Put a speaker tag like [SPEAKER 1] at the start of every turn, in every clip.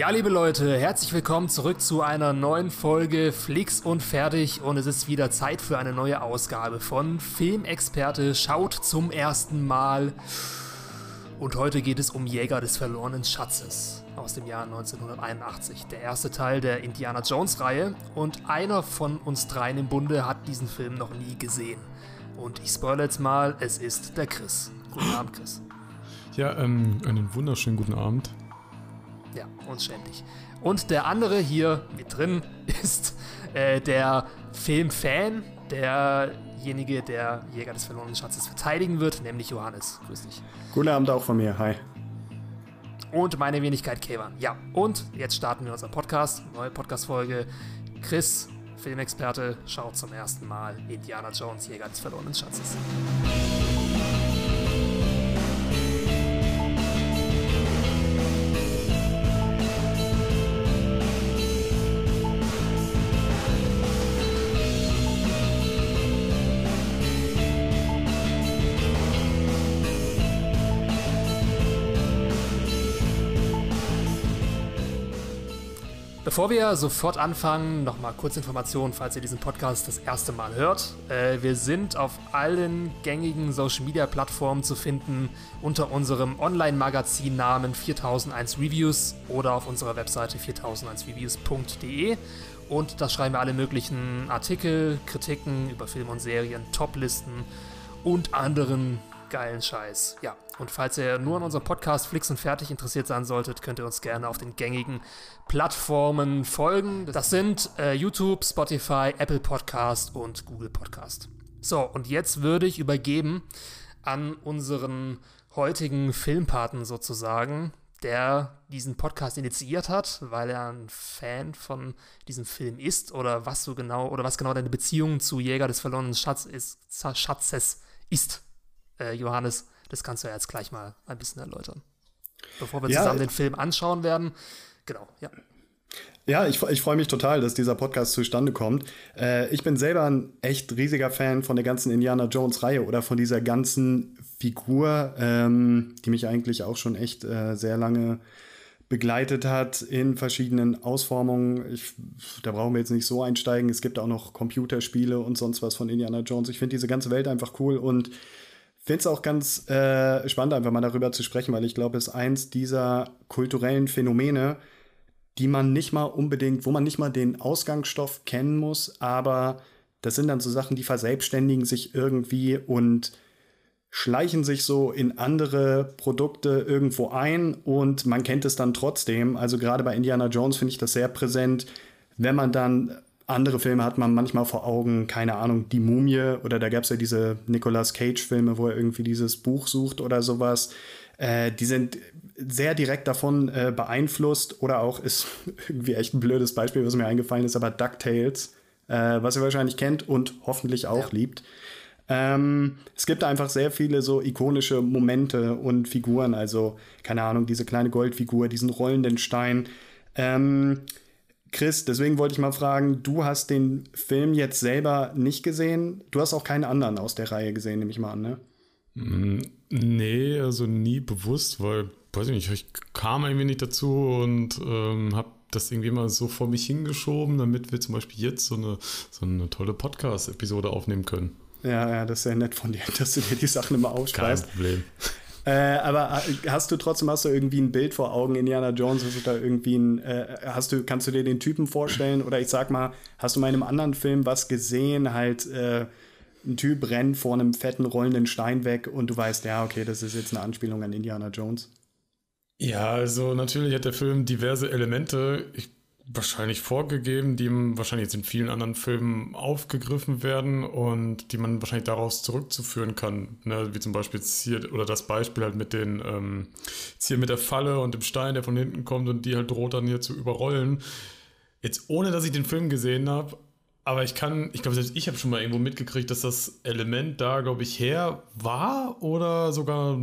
[SPEAKER 1] Ja, liebe Leute, herzlich willkommen zurück zu einer neuen Folge Flix und Fertig und es ist wieder Zeit für eine neue Ausgabe von Filmexperte schaut zum ersten Mal. Und heute geht es um Jäger des verlorenen Schatzes aus dem Jahr 1981. Der erste Teil der Indiana Jones-Reihe und einer von uns dreien im Bunde hat diesen Film noch nie gesehen. Und ich spoilere jetzt mal, es ist der Chris. Guten Abend, Chris.
[SPEAKER 2] Ja, ähm, einen wunderschönen guten Abend.
[SPEAKER 1] Ja, uns ständig. Und der andere hier mit drin ist äh, der Filmfan, derjenige, der Jäger des verlorenen Schatzes verteidigen wird, nämlich Johannes. Grüß dich.
[SPEAKER 3] Guten Abend auch von mir. Hi.
[SPEAKER 1] Und meine Wenigkeit Kevan. Ja, und jetzt starten wir unseren Podcast. Neue Podcast-Folge. Chris, Filmexperte, schaut zum ersten Mal Indiana Jones, Jäger des verlorenen Schatzes. Bevor wir sofort anfangen, nochmal kurz Informationen, falls ihr diesen Podcast das erste Mal hört. Äh, wir sind auf allen gängigen Social Media Plattformen zu finden unter unserem Online-Magazin Namen 4001 Reviews oder auf unserer Webseite 4001reviews.de. Und da schreiben wir alle möglichen Artikel, Kritiken über Filme und Serien, Toplisten und anderen geilen Scheiß. Ja, und falls ihr nur an unserem Podcast Flix und Fertig interessiert sein solltet, könnt ihr uns gerne auf den gängigen Plattformen folgen. Das sind äh, YouTube, Spotify, Apple Podcast und Google Podcast. So, und jetzt würde ich übergeben an unseren heutigen Filmpaten sozusagen, der diesen Podcast initiiert hat, weil er ein Fan von diesem Film ist oder was so genau oder was genau deine Beziehung zu Jäger des verlorenen Schatz ist, Schatzes ist äh, Johannes, das kannst du ja jetzt gleich mal ein bisschen erläutern. Bevor wir ja, zusammen den Film anschauen werden. Genau, ja.
[SPEAKER 3] Ja, ich, ich freue mich total, dass dieser Podcast zustande kommt. Äh, ich bin selber ein echt riesiger Fan von der ganzen Indiana Jones-Reihe oder von dieser ganzen Figur, ähm, die mich eigentlich auch schon echt äh, sehr lange begleitet hat in verschiedenen Ausformungen. Ich, da brauchen wir jetzt nicht so einsteigen. Es gibt auch noch Computerspiele und sonst was von Indiana Jones. Ich finde diese ganze Welt einfach cool und finde es auch ganz äh, spannend, einfach mal darüber zu sprechen, weil ich glaube, es ist eins dieser kulturellen Phänomene, die man nicht mal unbedingt, wo man nicht mal den Ausgangsstoff kennen muss, aber das sind dann so Sachen, die verselbstständigen sich irgendwie und schleichen sich so in andere Produkte irgendwo ein und man kennt es dann trotzdem. Also gerade bei Indiana Jones finde ich das sehr präsent, wenn man dann andere Filme hat man manchmal vor Augen, keine Ahnung, Die Mumie oder da gab es ja diese Nicolas Cage-Filme, wo er irgendwie dieses Buch sucht oder sowas. Äh, die sind sehr direkt davon äh, beeinflusst oder auch ist irgendwie echt ein blödes Beispiel, was mir eingefallen ist, aber DuckTales, äh, was ihr wahrscheinlich kennt und hoffentlich auch ja. liebt. Ähm, es gibt einfach sehr viele so ikonische Momente und Figuren, also keine Ahnung, diese kleine Goldfigur, diesen rollenden Stein. Ähm, Chris, deswegen wollte ich mal fragen, du hast den Film jetzt selber nicht gesehen. Du hast auch keine anderen aus der Reihe gesehen, nehme ich mal an, ne?
[SPEAKER 2] Mm, nee, also nie bewusst, weil, weiß ich nicht, ich kam irgendwie nicht dazu und ähm, habe das irgendwie mal so vor mich hingeschoben, damit wir zum Beispiel jetzt so eine, so eine tolle Podcast-Episode aufnehmen können.
[SPEAKER 3] Ja, ja, das ist sehr nett von dir, dass du dir die Sachen immer aufschreibst.
[SPEAKER 2] Kein Problem.
[SPEAKER 3] Äh, aber äh, hast du trotzdem hast du irgendwie ein Bild vor Augen, Indiana Jones? Du da irgendwie ein, äh, hast du, kannst du dir den Typen vorstellen? Oder ich sag mal, hast du mal in einem anderen Film was gesehen? Halt, äh, ein Typ rennt vor einem fetten rollenden Stein weg und du weißt, ja, okay, das ist jetzt eine Anspielung an Indiana Jones.
[SPEAKER 2] Ja, also natürlich hat der Film diverse Elemente. Ich wahrscheinlich vorgegeben, die wahrscheinlich jetzt in vielen anderen Filmen aufgegriffen werden und die man wahrscheinlich daraus zurückzuführen kann. Ne? Wie zum Beispiel hier, oder das Beispiel halt mit den, ähm, jetzt hier mit der Falle und dem Stein, der von hinten kommt und die halt droht dann hier zu überrollen. Jetzt ohne, dass ich den Film gesehen habe, aber ich kann, ich glaube, selbst ich habe schon mal irgendwo mitgekriegt, dass das Element da, glaube ich, her war oder sogar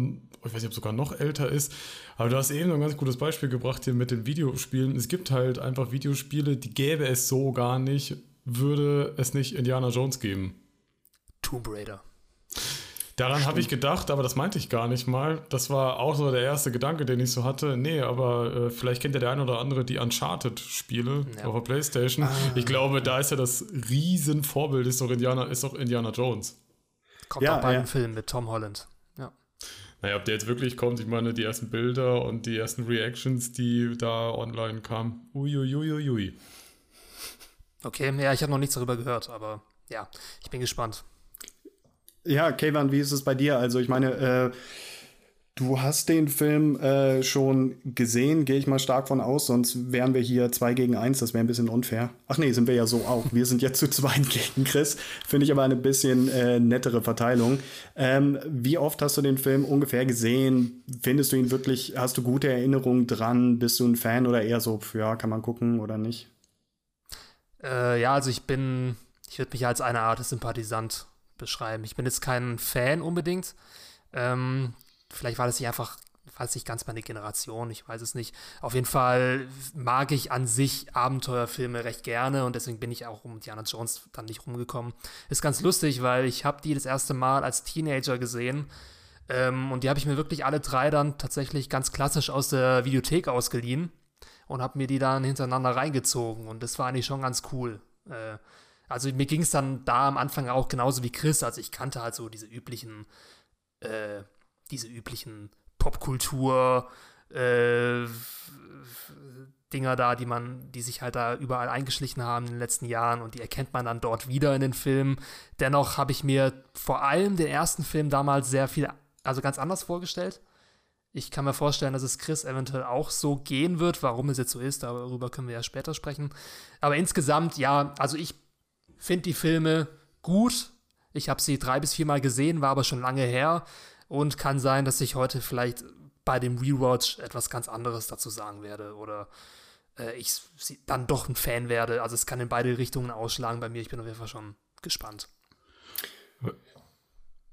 [SPEAKER 2] ich weiß nicht, ob sogar noch älter ist. Aber du hast eben ein ganz gutes Beispiel gebracht hier mit den Videospielen. Es gibt halt einfach Videospiele, die gäbe es so gar nicht, würde es nicht Indiana Jones geben.
[SPEAKER 1] Tomb Raider.
[SPEAKER 2] Daran habe ich gedacht, aber das meinte ich gar nicht mal. Das war auch so der erste Gedanke, den ich so hatte. Nee, aber äh, vielleicht kennt ja der eine oder andere die Uncharted-Spiele ja. auf der Playstation. Ah. Ich glaube, da ist ja das Riesenvorbild, ist doch Indiana, ist doch Indiana Jones.
[SPEAKER 1] Kommt ja, auch bei ja. einem Film mit Tom Holland. Ja.
[SPEAKER 2] Naja, ob der jetzt wirklich kommt, ich meine, die ersten Bilder und die ersten Reactions, die da online kamen. Uiuiuiui. Ui, ui.
[SPEAKER 1] Okay, ja, ich habe noch nichts darüber gehört, aber ja, ich bin gespannt.
[SPEAKER 3] Ja, Kevan, wie ist es bei dir? Also, ich meine, äh, du hast den Film äh, schon gesehen, gehe ich mal stark von aus, sonst wären wir hier zwei gegen eins, das wäre ein bisschen unfair. Ach nee, sind wir ja so auch. Wir sind jetzt zu zweit gegen Chris. Finde ich aber eine bisschen äh, nettere Verteilung. Ähm, wie oft hast du den Film ungefähr gesehen? Findest du ihn wirklich, hast du gute Erinnerungen dran? Bist du ein Fan oder eher so, ja, kann man gucken oder nicht?
[SPEAKER 1] Äh, ja, also ich bin, ich würde mich als eine Art Sympathisant beschreiben. Ich bin jetzt kein Fan unbedingt. Ähm, vielleicht war das nicht einfach, war nicht ganz meine Generation, ich weiß es nicht. Auf jeden Fall mag ich an sich Abenteuerfilme recht gerne und deswegen bin ich auch um Diana Jones dann nicht rumgekommen. Ist ganz lustig, weil ich habe die das erste Mal als Teenager gesehen. Ähm, und die habe ich mir wirklich alle drei dann tatsächlich ganz klassisch aus der Videothek ausgeliehen und habe mir die dann hintereinander reingezogen. Und das war eigentlich schon ganz cool. Äh, also mir ging es dann da am Anfang auch genauso wie Chris. Also ich kannte halt so diese üblichen, äh, diese üblichen Popkultur, äh, Dinger da, die man, die sich halt da überall eingeschlichen haben in den letzten Jahren und die erkennt man dann dort wieder in den Filmen. Dennoch habe ich mir vor allem den ersten Film damals sehr viel, also ganz anders vorgestellt. Ich kann mir vorstellen, dass es Chris eventuell auch so gehen wird. Warum es jetzt so ist, darüber können wir ja später sprechen. Aber insgesamt, ja, also ich finde die Filme gut. Ich habe sie drei bis viermal gesehen, war aber schon lange her. Und kann sein, dass ich heute vielleicht bei dem Rewatch etwas ganz anderes dazu sagen werde. Oder äh, ich dann doch ein Fan werde. Also es kann in beide Richtungen ausschlagen bei mir. Ich bin auf jeden Fall schon gespannt.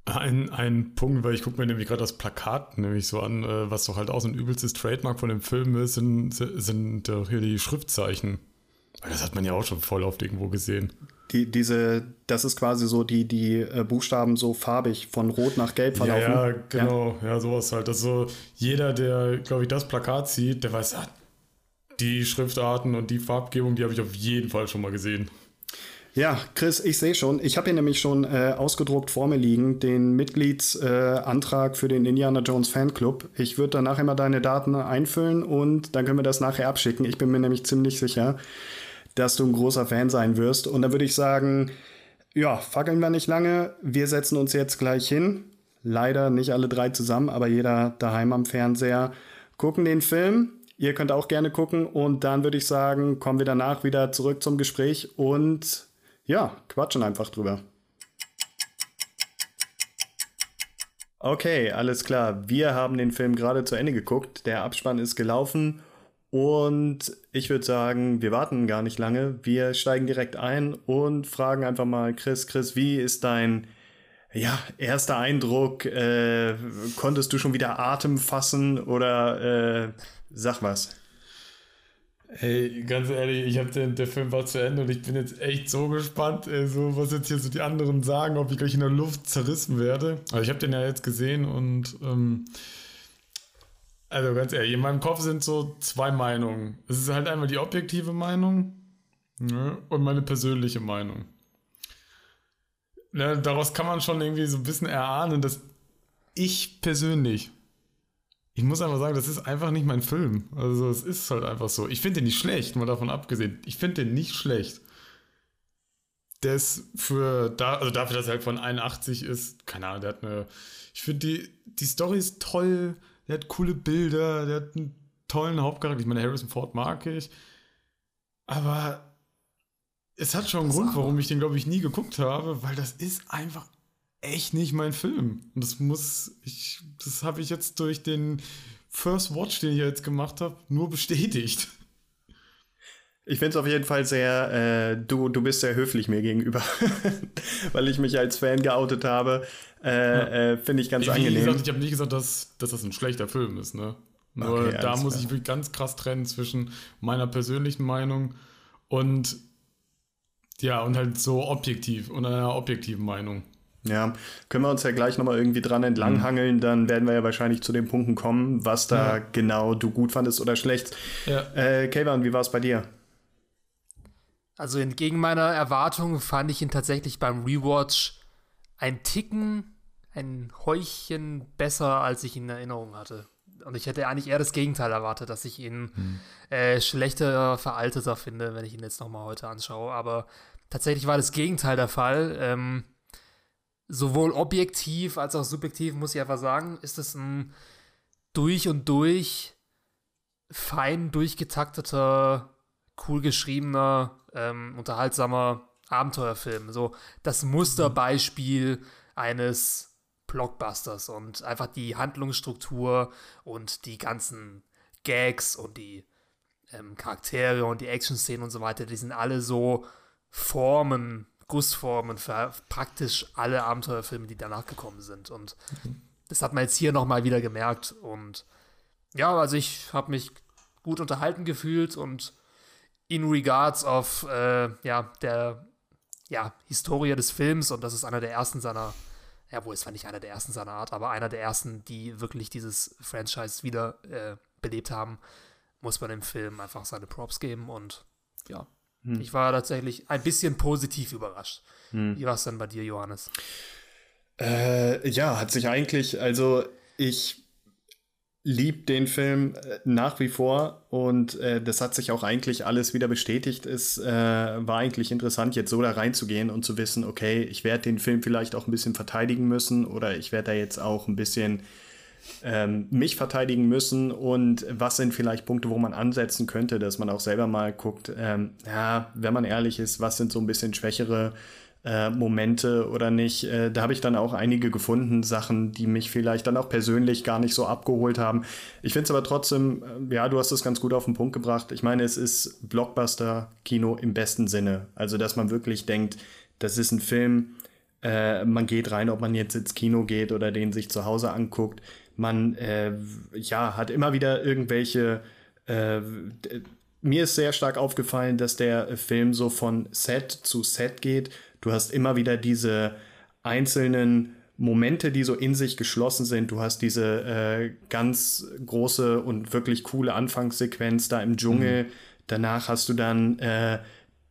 [SPEAKER 2] Ein, ein Punkt, weil ich gucke mir nämlich gerade das Plakat nämlich so an, äh, was doch halt auch so ein übelstes Trademark von dem Film ist, sind, sind doch hier die Schriftzeichen. Das hat man ja auch schon voll oft irgendwo gesehen.
[SPEAKER 3] Die, diese, das ist quasi so die, die äh, Buchstaben so farbig von rot nach gelb verlaufen.
[SPEAKER 2] Ja, ja genau, ja. ja, sowas halt. Also jeder, der, glaube ich, das Plakat sieht, der weiß, ah, die Schriftarten und die Farbgebung, die habe ich auf jeden Fall schon mal gesehen.
[SPEAKER 3] Ja, Chris, ich sehe schon. Ich habe hier nämlich schon äh, ausgedruckt vor mir liegen den Mitgliedsantrag äh, für den Indiana Jones Fanclub. Ich würde dann nachher mal deine Daten einfüllen und dann können wir das nachher abschicken. Ich bin mir nämlich ziemlich sicher, dass du ein großer Fan sein wirst. Und dann würde ich sagen, ja, fackeln wir nicht lange. Wir setzen uns jetzt gleich hin. Leider nicht alle drei zusammen, aber jeder daheim am Fernseher. Gucken den Film. Ihr könnt auch gerne gucken und dann würde ich sagen, kommen wir danach wieder zurück zum Gespräch und ja, quatschen einfach drüber. Okay, alles klar. Wir haben den Film gerade zu Ende geguckt. Der Abspann ist gelaufen. Und ich würde sagen, wir warten gar nicht lange. Wir steigen direkt ein und fragen einfach mal Chris, Chris, wie ist dein ja, erster Eindruck? Äh, konntest du schon wieder Atem fassen oder äh, sag was?
[SPEAKER 2] Hey, ganz ehrlich, ich habe den, der Film war zu Ende und ich bin jetzt echt so gespannt, ey, so, was jetzt hier so die anderen sagen, ob ich gleich in der Luft zerrissen werde. Also ich habe den ja jetzt gesehen und ähm, also ganz ehrlich, in meinem Kopf sind so zwei Meinungen. Es ist halt einmal die objektive Meinung ne, und meine persönliche Meinung. Ne, daraus kann man schon irgendwie so ein bisschen erahnen, dass ich persönlich ich muss einfach sagen, das ist einfach nicht mein Film. Also es ist halt einfach so. Ich finde den nicht schlecht, mal davon abgesehen. Ich finde den nicht schlecht. Der ist für, da, also dafür, dass er halt von 81 ist, keine Ahnung, der hat eine, ich finde die, die Story ist toll, der hat coole Bilder, der hat einen tollen Hauptcharakter. Ich meine, Harrison Ford mag ich. Aber es hat schon einen Grund, warum ich den, glaube ich, nie geguckt habe, weil das ist einfach echt nicht mein Film. Und das muss, ich, das habe ich jetzt durch den First Watch, den ich jetzt gemacht habe, nur bestätigt.
[SPEAKER 3] Ich finde es auf jeden Fall sehr, äh, du, du bist sehr höflich mir gegenüber, weil ich mich als Fan geoutet habe. Äh, ja. äh, finde ich ganz Wie angenehm.
[SPEAKER 2] Gesagt, ich habe nicht gesagt, dass, dass das ein schlechter Film ist, ne? Nur okay, da muss klar. ich ganz krass trennen zwischen meiner persönlichen Meinung und ja, und halt so objektiv und einer objektiven Meinung.
[SPEAKER 3] Ja, können wir uns ja gleich nochmal irgendwie dran entlanghangeln, mhm. dann werden wir ja wahrscheinlich zu den Punkten kommen, was da ja. genau du gut fandest oder schlecht. Ja. Äh, Kayvan, wie war es bei dir?
[SPEAKER 1] Also entgegen meiner Erwartungen fand ich ihn tatsächlich beim Rewatch ein Ticken, ein Häuchchen besser, als ich ihn in Erinnerung hatte. Und ich hätte eigentlich eher das Gegenteil erwartet, dass ich ihn hm. äh, schlechter, veralteter finde, wenn ich ihn jetzt nochmal heute anschaue. Aber tatsächlich war das Gegenteil der Fall. Ähm, sowohl objektiv als auch subjektiv, muss ich einfach sagen, ist es ein durch und durch fein durchgetakteter, cool geschriebener, ähm, unterhaltsamer Abenteuerfilm. So das Musterbeispiel eines Blockbusters und einfach die Handlungsstruktur und die ganzen Gags und die ähm, Charaktere und die Action-Szenen und so weiter, die sind alle so Formen, Gussformen für praktisch alle Abenteuerfilme, die danach gekommen sind. Und das hat man jetzt hier nochmal wieder gemerkt. Und ja, also ich habe mich gut unterhalten gefühlt und in regards of äh, ja, der ja, Historie des Films und das ist einer der ersten seiner ja, wo es war nicht einer der ersten seiner Art, aber einer der ersten, die wirklich dieses Franchise wieder äh, belebt haben, muss man dem Film einfach seine Props geben und ja, hm. ich war tatsächlich ein bisschen positiv überrascht. Hm. Wie war es denn bei dir, Johannes?
[SPEAKER 3] Äh, ja, hat sich eigentlich, also ich lieb den Film äh, nach wie vor und äh, das hat sich auch eigentlich alles wieder bestätigt. Es äh, war eigentlich interessant, jetzt so da reinzugehen und zu wissen, okay, ich werde den Film vielleicht auch ein bisschen verteidigen müssen oder ich werde da jetzt auch ein bisschen ähm, mich verteidigen müssen und was sind vielleicht Punkte, wo man ansetzen könnte, dass man auch selber mal guckt, ähm, ja, wenn man ehrlich ist, was sind so ein bisschen schwächere äh, Momente oder nicht. Äh, da habe ich dann auch einige gefunden, Sachen, die mich vielleicht dann auch persönlich gar nicht so abgeholt haben. Ich finde es aber trotzdem, äh, ja, du hast es ganz gut auf den Punkt gebracht. Ich meine, es ist Blockbuster-Kino im besten Sinne. Also, dass man wirklich denkt, das ist ein Film, äh, man geht rein, ob man jetzt ins Kino geht oder den sich zu Hause anguckt. Man, äh, ja, hat immer wieder irgendwelche äh, mir ist sehr stark aufgefallen, dass der Film so von Set zu Set geht. Du hast immer wieder diese einzelnen Momente, die so in sich geschlossen sind. Du hast diese äh, ganz große und wirklich coole Anfangssequenz da im Dschungel. Mhm. Danach hast du dann äh,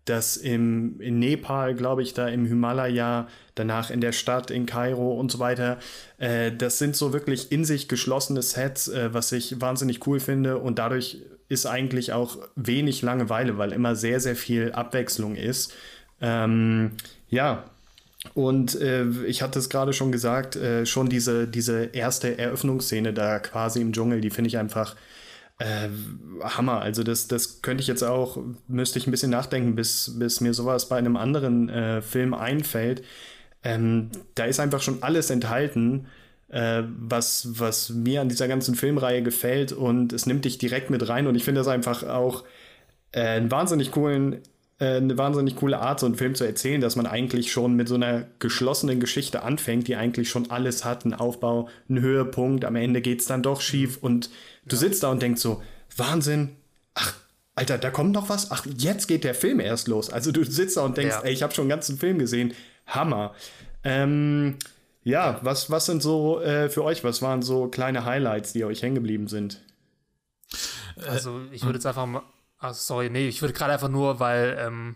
[SPEAKER 3] das im, in Nepal, glaube ich, da im Himalaya, danach in der Stadt, in Kairo und so weiter. Äh, das sind so wirklich in sich geschlossene Sets, äh, was ich wahnsinnig cool finde. Und dadurch ist eigentlich auch wenig Langeweile, weil immer sehr, sehr viel Abwechslung ist. Ähm, ja, und äh, ich hatte es gerade schon gesagt, äh, schon diese, diese erste Eröffnungsszene da quasi im Dschungel, die finde ich einfach äh, Hammer. Also das, das könnte ich jetzt auch, müsste ich ein bisschen nachdenken, bis, bis mir sowas bei einem anderen äh, Film einfällt. Ähm, da ist einfach schon alles enthalten, äh, was, was mir an dieser ganzen Filmreihe gefällt und es nimmt dich direkt mit rein und ich finde das einfach auch äh, einen wahnsinnig coolen eine wahnsinnig coole Art, so einen Film zu erzählen, dass man eigentlich schon mit so einer geschlossenen Geschichte anfängt, die eigentlich schon alles hat, einen Aufbau, einen Höhepunkt, am Ende geht es dann doch schief und du ja. sitzt da und denkst so, Wahnsinn, ach, Alter, da kommt noch was, ach, jetzt geht der Film erst los. Also du sitzt da und denkst, ja. ey, ich habe schon einen ganzen Film gesehen, Hammer. Ähm, ja, was, was sind so äh, für euch, was waren so kleine Highlights, die euch hängen geblieben sind?
[SPEAKER 1] Also ich würde jetzt einfach mal Ach, sorry, nee, ich würde gerade einfach nur, weil ähm,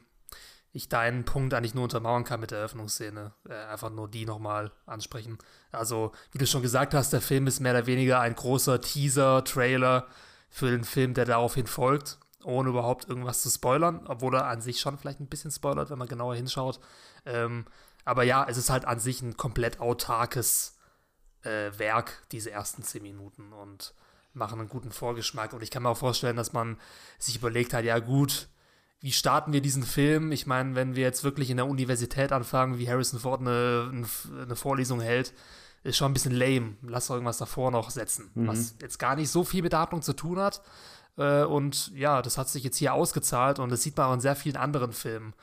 [SPEAKER 1] ich deinen Punkt eigentlich nur untermauern kann mit der Eröffnungsszene, äh, einfach nur die nochmal ansprechen. Also, wie du schon gesagt hast, der Film ist mehr oder weniger ein großer Teaser, Trailer für den Film, der daraufhin folgt, ohne überhaupt irgendwas zu spoilern, obwohl er an sich schon vielleicht ein bisschen spoilert, wenn man genauer hinschaut. Ähm, aber ja, es ist halt an sich ein komplett autarkes äh, Werk, diese ersten zehn Minuten. Und machen einen guten Vorgeschmack. Und ich kann mir auch vorstellen, dass man sich überlegt hat, ja gut, wie starten wir diesen Film? Ich meine, wenn wir jetzt wirklich in der Universität anfangen, wie Harrison Ford eine, eine Vorlesung hält, ist schon ein bisschen lame. Lass doch irgendwas davor noch setzen, mhm. was jetzt gar nicht so viel mit der Handlung zu tun hat. Äh, und ja, das hat sich jetzt hier ausgezahlt und das sieht man auch in sehr vielen anderen Filmen.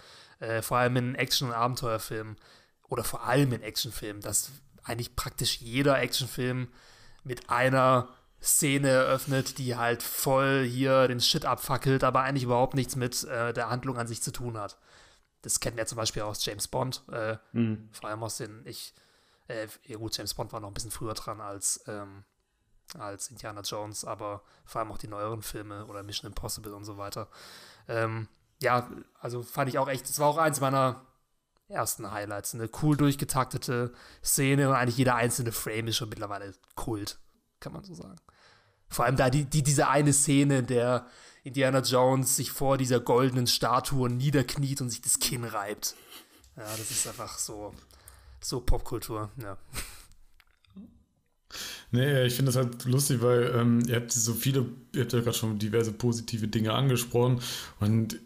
[SPEAKER 1] Äh, vor allem in Action- und Abenteuerfilmen. Oder vor allem in Actionfilmen, dass eigentlich praktisch jeder Actionfilm mit einer Szene eröffnet, die halt voll hier den Shit abfackelt, aber eigentlich überhaupt nichts mit äh, der Handlung an sich zu tun hat. das kennen wir zum Beispiel aus James Bond, äh, mhm. vor allem aus den, ich, äh, ja gut, James Bond war noch ein bisschen früher dran als, ähm, als Indiana Jones, aber vor allem auch die neueren Filme oder Mission Impossible und so weiter. Ähm, ja, also fand ich auch echt, das war auch eins meiner ersten Highlights. Eine cool durchgetaktete Szene und eigentlich jeder einzelne Frame ist schon mittlerweile Kult, kann man so sagen. Vor allem da die, die, diese eine Szene, in der Indiana Jones sich vor dieser goldenen Statue niederkniet und sich das Kinn reibt. Ja, das ist einfach so, so Popkultur, ja.
[SPEAKER 2] Nee, ich finde das halt lustig, weil ähm, ihr habt so viele, ihr habt ja gerade schon diverse positive Dinge angesprochen und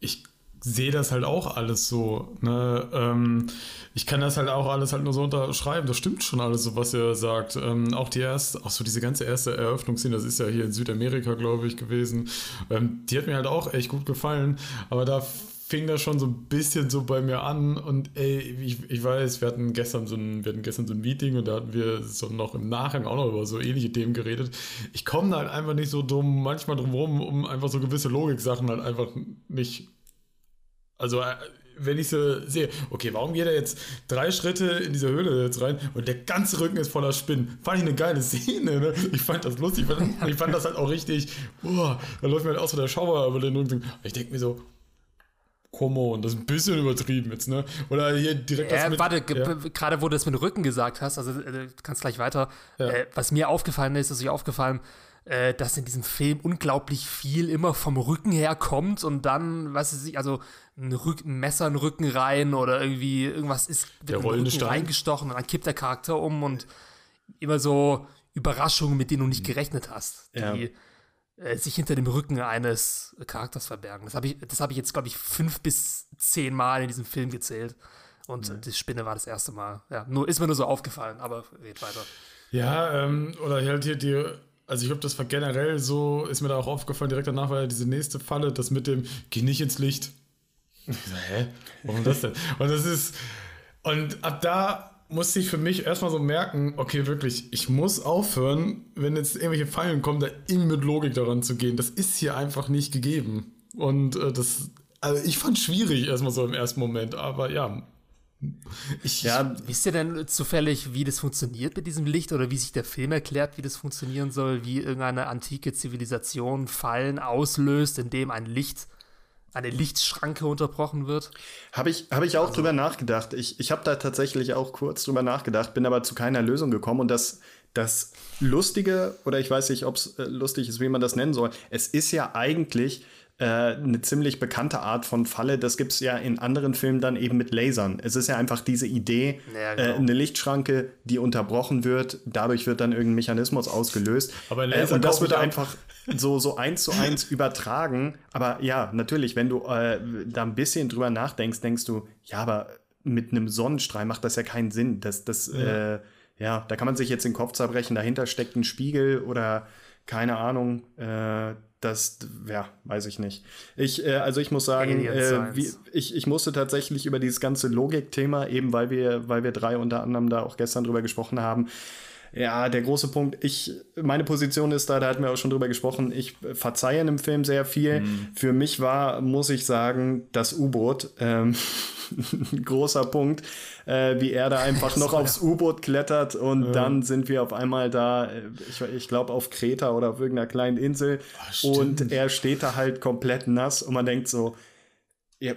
[SPEAKER 2] ich sehe das halt auch alles so. Ne? Ähm, ich kann das halt auch alles halt nur so unterschreiben. Das stimmt schon alles so, was er sagt. Ähm, auch die erste, auch so diese ganze erste Eröffnungsszene, das ist ja hier in Südamerika, glaube ich, gewesen. Ähm, die hat mir halt auch echt gut gefallen. Aber da fing das schon so ein bisschen so bei mir an und ey, ich, ich weiß, wir hatten gestern so ein, wir hatten gestern so ein Meeting und da hatten wir so noch im Nachgang auch noch über so ähnliche Themen geredet. Ich komme halt einfach nicht so dumm manchmal drum rum, um einfach so gewisse Logik-Sachen halt einfach nicht also, äh, wenn ich so sehe, okay, warum geht er jetzt drei Schritte in diese Höhle jetzt rein und der ganze Rücken ist voller Spinnen? Fand ich eine geile Szene, ne? Ich fand das lustig, ich fand, ich fand das halt auch richtig, boah, da läuft mir halt auch so der Schauer über den Rücken. Ich denke mir so, Come on, das ist ein bisschen übertrieben jetzt, ne? Oder hier direkt
[SPEAKER 1] äh, mit, Warte, ja. gerade wo du das mit dem Rücken gesagt hast, also äh, du kannst gleich weiter. Ja. Äh, was mir aufgefallen ist, ist euch aufgefallen, äh, dass in diesem Film unglaublich viel immer vom Rücken her kommt und dann, weiß ich also ein, Rück ein Messer in den Rücken rein oder irgendwie irgendwas ist
[SPEAKER 2] mit der Rücken Stein.
[SPEAKER 1] reingestochen und dann kippt der Charakter um und immer so Überraschungen, mit denen du nicht gerechnet hast, die ja. äh, sich hinter dem Rücken eines Charakters verbergen. Das habe ich, hab ich jetzt, glaube ich, fünf bis zehn Mal in diesem Film gezählt. Und mhm. die Spinne war das erste Mal. Ja, nur, ist mir nur so aufgefallen, aber red weiter.
[SPEAKER 2] Ja, ähm, oder halt hier die also ich glaube, das war generell so, ist mir da auch aufgefallen, direkt danach war ja diese nächste Falle, das mit dem, geh nicht ins Licht. Ich so, hä? Warum das denn? Und das ist, und ab da musste ich für mich erstmal so merken, okay, wirklich, ich muss aufhören, wenn jetzt irgendwelche Fallen kommen, da irgendwie mit Logik daran zu gehen. Das ist hier einfach nicht gegeben. Und äh, das, also ich fand schwierig erstmal so im ersten Moment, aber ja,
[SPEAKER 1] ich, ja, wisst ihr denn zufällig, wie das funktioniert mit diesem Licht oder wie sich der Film erklärt, wie das funktionieren soll, wie irgendeine antike Zivilisation Fallen auslöst, indem ein Licht, eine Lichtschranke unterbrochen wird?
[SPEAKER 3] Habe ich, hab ich auch also, drüber nachgedacht. Ich, ich habe da tatsächlich auch kurz drüber nachgedacht, bin aber zu keiner Lösung gekommen und das, das Lustige, oder ich weiß nicht, ob es äh, lustig ist, wie man das nennen soll, es ist ja eigentlich äh, eine ziemlich bekannte Art von Falle. Das gibt es ja in anderen Filmen dann eben mit Lasern. Es ist ja einfach diese Idee, ja, genau. äh, eine Lichtschranke, die unterbrochen wird, dadurch wird dann irgendein Mechanismus ausgelöst. Aber Laser äh, und das wird einfach so, so eins zu eins übertragen. Aber ja, natürlich, wenn du äh, da ein bisschen drüber nachdenkst, denkst du, ja, aber mit einem Sonnenstrahl macht das ja keinen Sinn. Das, das, ja. Äh, ja, da kann man sich jetzt den Kopf zerbrechen, dahinter steckt ein Spiegel oder keine Ahnung, äh, das, ja, weiß ich nicht. Ich, äh, also ich muss sagen, äh, wie, ich, ich musste tatsächlich über dieses ganze Logik-Thema, eben weil wir, weil wir drei unter anderem da auch gestern drüber gesprochen haben, ja, der große Punkt, ich, meine Position ist da, da hatten wir auch schon drüber gesprochen, ich verzeihe in dem Film sehr viel. Mhm. Für mich war, muss ich sagen, das U-Boot ähm, ein großer Punkt, äh, wie er da einfach noch aufs U-Boot klettert und ja. dann sind wir auf einmal da, äh, ich, ich glaube auf Kreta oder auf irgendeiner kleinen Insel. Ach, und er steht da halt komplett nass und man denkt so, ja,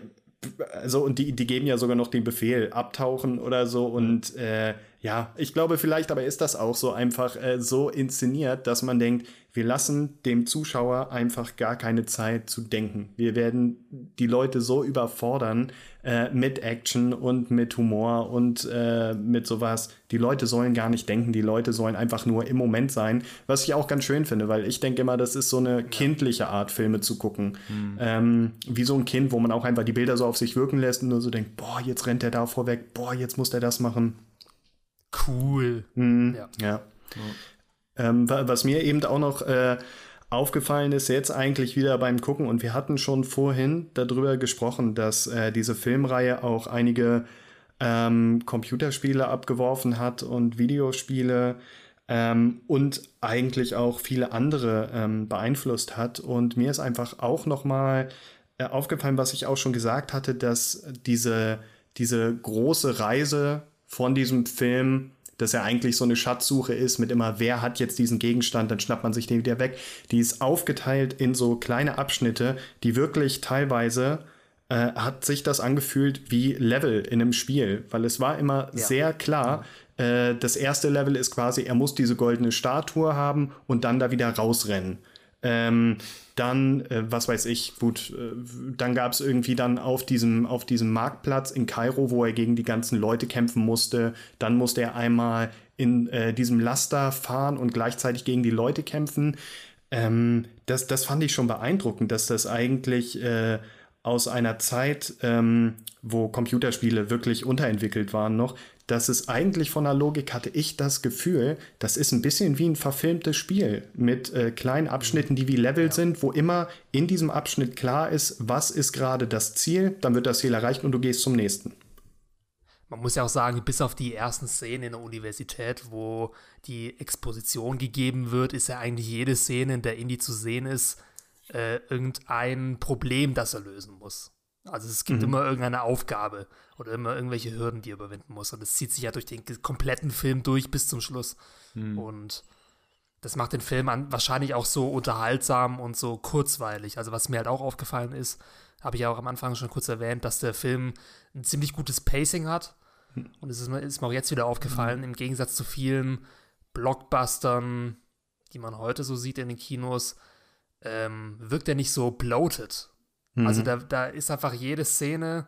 [SPEAKER 3] also und die, die geben ja sogar noch den Befehl, abtauchen oder so. Und äh, ja, ich glaube vielleicht, aber ist das auch so einfach äh, so inszeniert, dass man denkt, wir lassen dem Zuschauer einfach gar keine Zeit zu denken. Wir werden die Leute so überfordern äh, mit Action und mit Humor und äh, mit sowas. Die Leute sollen gar nicht denken, die Leute sollen einfach nur im Moment sein, was ich auch ganz schön finde, weil ich denke immer, das ist so eine kindliche Art, Filme zu gucken. Mhm. Ähm, wie so ein Kind, wo man auch einfach die Bilder so auf sich wirken lässt und nur so denkt, boah, jetzt rennt der da vorweg, boah, jetzt muss der das machen
[SPEAKER 1] cool.
[SPEAKER 3] Mhm, ja. ja. Ähm, was mir eben auch noch äh, aufgefallen ist, jetzt eigentlich wieder beim Gucken, und wir hatten schon vorhin darüber gesprochen, dass äh, diese Filmreihe auch einige ähm, Computerspiele abgeworfen hat und Videospiele ähm, und eigentlich auch viele andere ähm, beeinflusst hat. Und mir ist einfach auch noch mal äh, aufgefallen, was ich auch schon gesagt hatte, dass diese, diese große Reise von diesem Film dass er eigentlich so eine Schatzsuche ist mit immer, wer hat jetzt diesen Gegenstand, dann schnappt man sich den wieder weg. Die ist aufgeteilt in so kleine Abschnitte, die wirklich teilweise äh, hat sich das angefühlt wie Level in einem Spiel, weil es war immer ja. sehr klar, äh, das erste Level ist quasi, er muss diese goldene Statue haben und dann da wieder rausrennen. Ähm, dann, äh, was weiß ich, gut, äh, dann gab es irgendwie dann auf diesem, auf diesem Marktplatz in Kairo, wo er gegen die ganzen Leute kämpfen musste. Dann musste er einmal in äh, diesem Laster fahren und gleichzeitig gegen die Leute kämpfen. Ähm, das, das fand ich schon beeindruckend, dass das eigentlich äh, aus einer Zeit, ähm, wo Computerspiele wirklich unterentwickelt waren noch, dass es eigentlich von der Logik hatte ich das Gefühl, das ist ein bisschen wie ein verfilmtes Spiel mit äh, kleinen Abschnitten, die wie Level ja. sind, wo immer in diesem Abschnitt klar ist, was ist gerade das Ziel, dann wird das Ziel erreicht und du gehst zum nächsten.
[SPEAKER 1] Man muss ja auch sagen, bis auf die ersten Szenen in der Universität, wo die Exposition gegeben wird, ist ja eigentlich jede Szene, in der Indy zu sehen ist, äh, irgendein Problem, das er lösen muss. Also es gibt mhm. immer irgendeine Aufgabe oder immer irgendwelche Hürden, die er überwinden muss. Und es zieht sich ja durch den kompletten Film durch bis zum Schluss. Mhm. Und das macht den Film an, wahrscheinlich auch so unterhaltsam und so kurzweilig. Also was mir halt auch aufgefallen ist, habe ich ja auch am Anfang schon kurz erwähnt, dass der Film ein ziemlich gutes Pacing hat. Mhm. Und es ist, ist, mir auch jetzt wieder aufgefallen, mhm. im Gegensatz zu vielen Blockbustern, die man heute so sieht in den Kinos, ähm, wirkt er nicht so bloated. Also mhm. Also da, da ist einfach jede Szene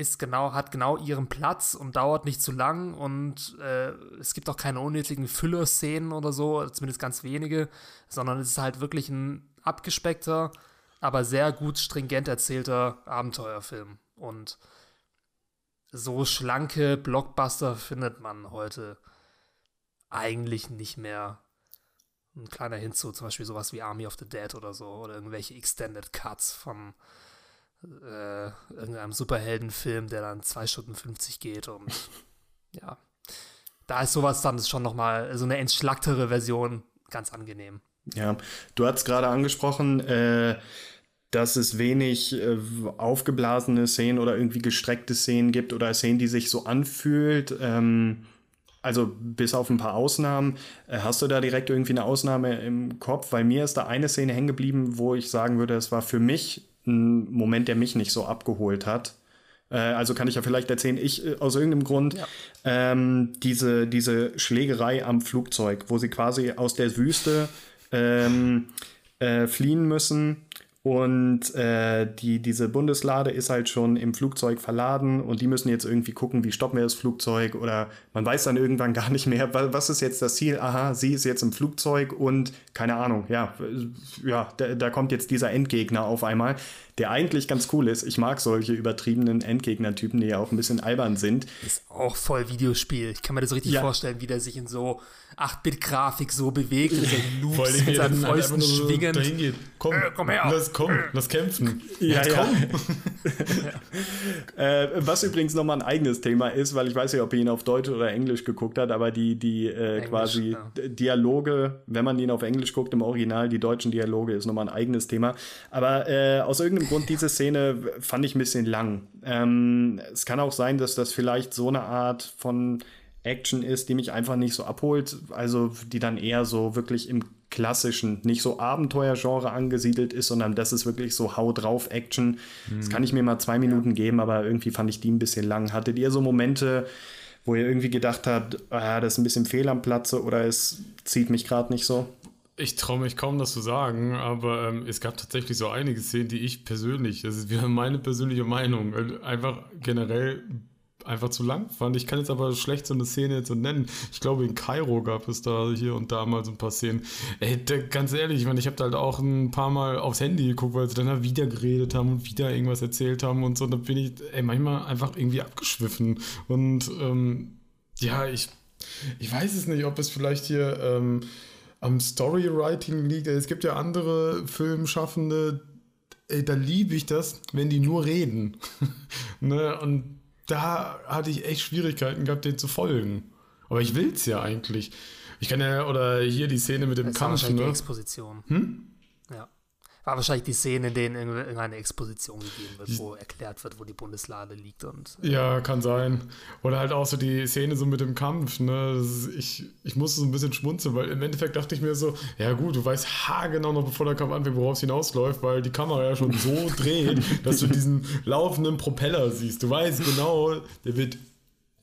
[SPEAKER 1] ist genau, hat genau ihren Platz und dauert nicht zu lang und äh, es gibt auch keine unnötigen Füller-Szenen oder so, zumindest ganz wenige, sondern es ist halt wirklich ein abgespeckter, aber sehr gut stringent erzählter Abenteuerfilm. Und so schlanke Blockbuster findet man heute eigentlich nicht mehr. Ein kleiner Hinzu, zum Beispiel sowas wie Army of the Dead oder so, oder irgendwelche Extended Cuts von äh, irgendeinem Superheldenfilm, der dann 2 Stunden 50 geht und ja. Da ist sowas dann schon nochmal so eine entschlacktere Version ganz angenehm.
[SPEAKER 3] Ja, du hast gerade angesprochen, äh, dass es wenig äh, aufgeblasene Szenen oder irgendwie gestreckte Szenen gibt oder Szenen, die sich so anfühlt. Ähm, also bis auf ein paar Ausnahmen. Äh, hast du da direkt irgendwie eine Ausnahme im Kopf? Weil mir ist da eine Szene hängen geblieben, wo ich sagen würde, es war für mich ein Moment, der mich nicht so abgeholt hat. Äh, also kann ich ja vielleicht erzählen, ich äh, aus irgendeinem Grund ja. ähm, diese, diese Schlägerei am Flugzeug, wo sie quasi aus der Wüste ähm, äh, fliehen müssen und äh, die, diese Bundeslade ist halt schon im Flugzeug verladen und die müssen jetzt irgendwie gucken, wie stoppen wir das Flugzeug oder man weiß dann irgendwann gar nicht mehr, was ist jetzt das Ziel? Aha, sie ist jetzt im Flugzeug und keine Ahnung, ja, ja, da, da kommt jetzt dieser Endgegner auf einmal der eigentlich ganz cool ist. Ich mag solche übertriebenen Endgegnertypen, die ja auch ein bisschen albern sind.
[SPEAKER 1] Ist auch voll Videospiel. Ich kann mir das so richtig ja. vorstellen, wie der sich in so 8-Bit-Grafik so bewegt, so Loops mit seinen Fäusten so schwingend.
[SPEAKER 2] Dahin Komm, äh, komm her. Lass, komm, lass kämpfen. Ja,
[SPEAKER 3] ja. komm. äh, was übrigens nochmal ein eigenes Thema ist, weil ich weiß nicht, ob ihr ihn auf Deutsch oder Englisch geguckt habt, aber die, die äh, Englisch, quasi ja. Dialoge, wenn man ihn auf Englisch guckt im Original, die deutschen Dialoge ist nochmal ein eigenes Thema. Aber äh, aus irgendeinem Grund, diese Szene fand ich ein bisschen lang. Ähm, es kann auch sein, dass das vielleicht so eine Art von Action ist, die mich einfach nicht so abholt. Also die dann eher so wirklich im klassischen, nicht so Abenteuergenre angesiedelt ist, sondern das ist wirklich so Hau drauf Action. Mhm. Das kann ich mir mal zwei Minuten geben, aber irgendwie fand ich die ein bisschen lang. Hattet ihr so Momente, wo ihr irgendwie gedacht habt, ah, das ist ein bisschen fehl am Platze oder es zieht mich gerade nicht so?
[SPEAKER 2] Ich traue mich kaum, das zu sagen, aber ähm, es gab tatsächlich so einige Szenen, die ich persönlich, das ist wieder meine persönliche Meinung, äh, einfach generell einfach zu lang fand. Ich kann jetzt aber schlecht so eine Szene jetzt so nennen. Ich glaube, in Kairo gab es da hier und da mal so ein paar Szenen. Ey, da, ganz ehrlich, ich meine, ich habe da halt auch ein paar Mal aufs Handy geguckt, weil sie dann halt wieder geredet haben und wieder irgendwas erzählt haben und so. Und da bin ich ey, manchmal einfach irgendwie abgeschwiffen. Und ähm, ja, ich, ich weiß es nicht, ob es vielleicht hier ähm, am Storywriting liegt. Es gibt ja andere Filmschaffende, ey, da liebe ich das, wenn die nur reden. ne? Und da hatte ich echt Schwierigkeiten gehabt, den zu folgen. Aber ich will es ja eigentlich. Ich kann ja, oder hier die Szene mit dem das Kampf.
[SPEAKER 1] Ne? Die Exposition. Hm? War wahrscheinlich die Szene, in der irgendeine Exposition gegeben wird, wo erklärt wird, wo die Bundeslade liegt. Und,
[SPEAKER 2] äh ja, kann sein. Oder halt auch so die Szene so mit dem Kampf. Ne? ich, ich musste so ein bisschen schmunzeln, weil im Endeffekt dachte ich mir so, ja gut, du weißt haargenau noch, bevor der Kampf anfängt, worauf es hinausläuft, weil die Kamera ja schon so dreht, dass du diesen laufenden Propeller siehst. Du weißt genau, der wird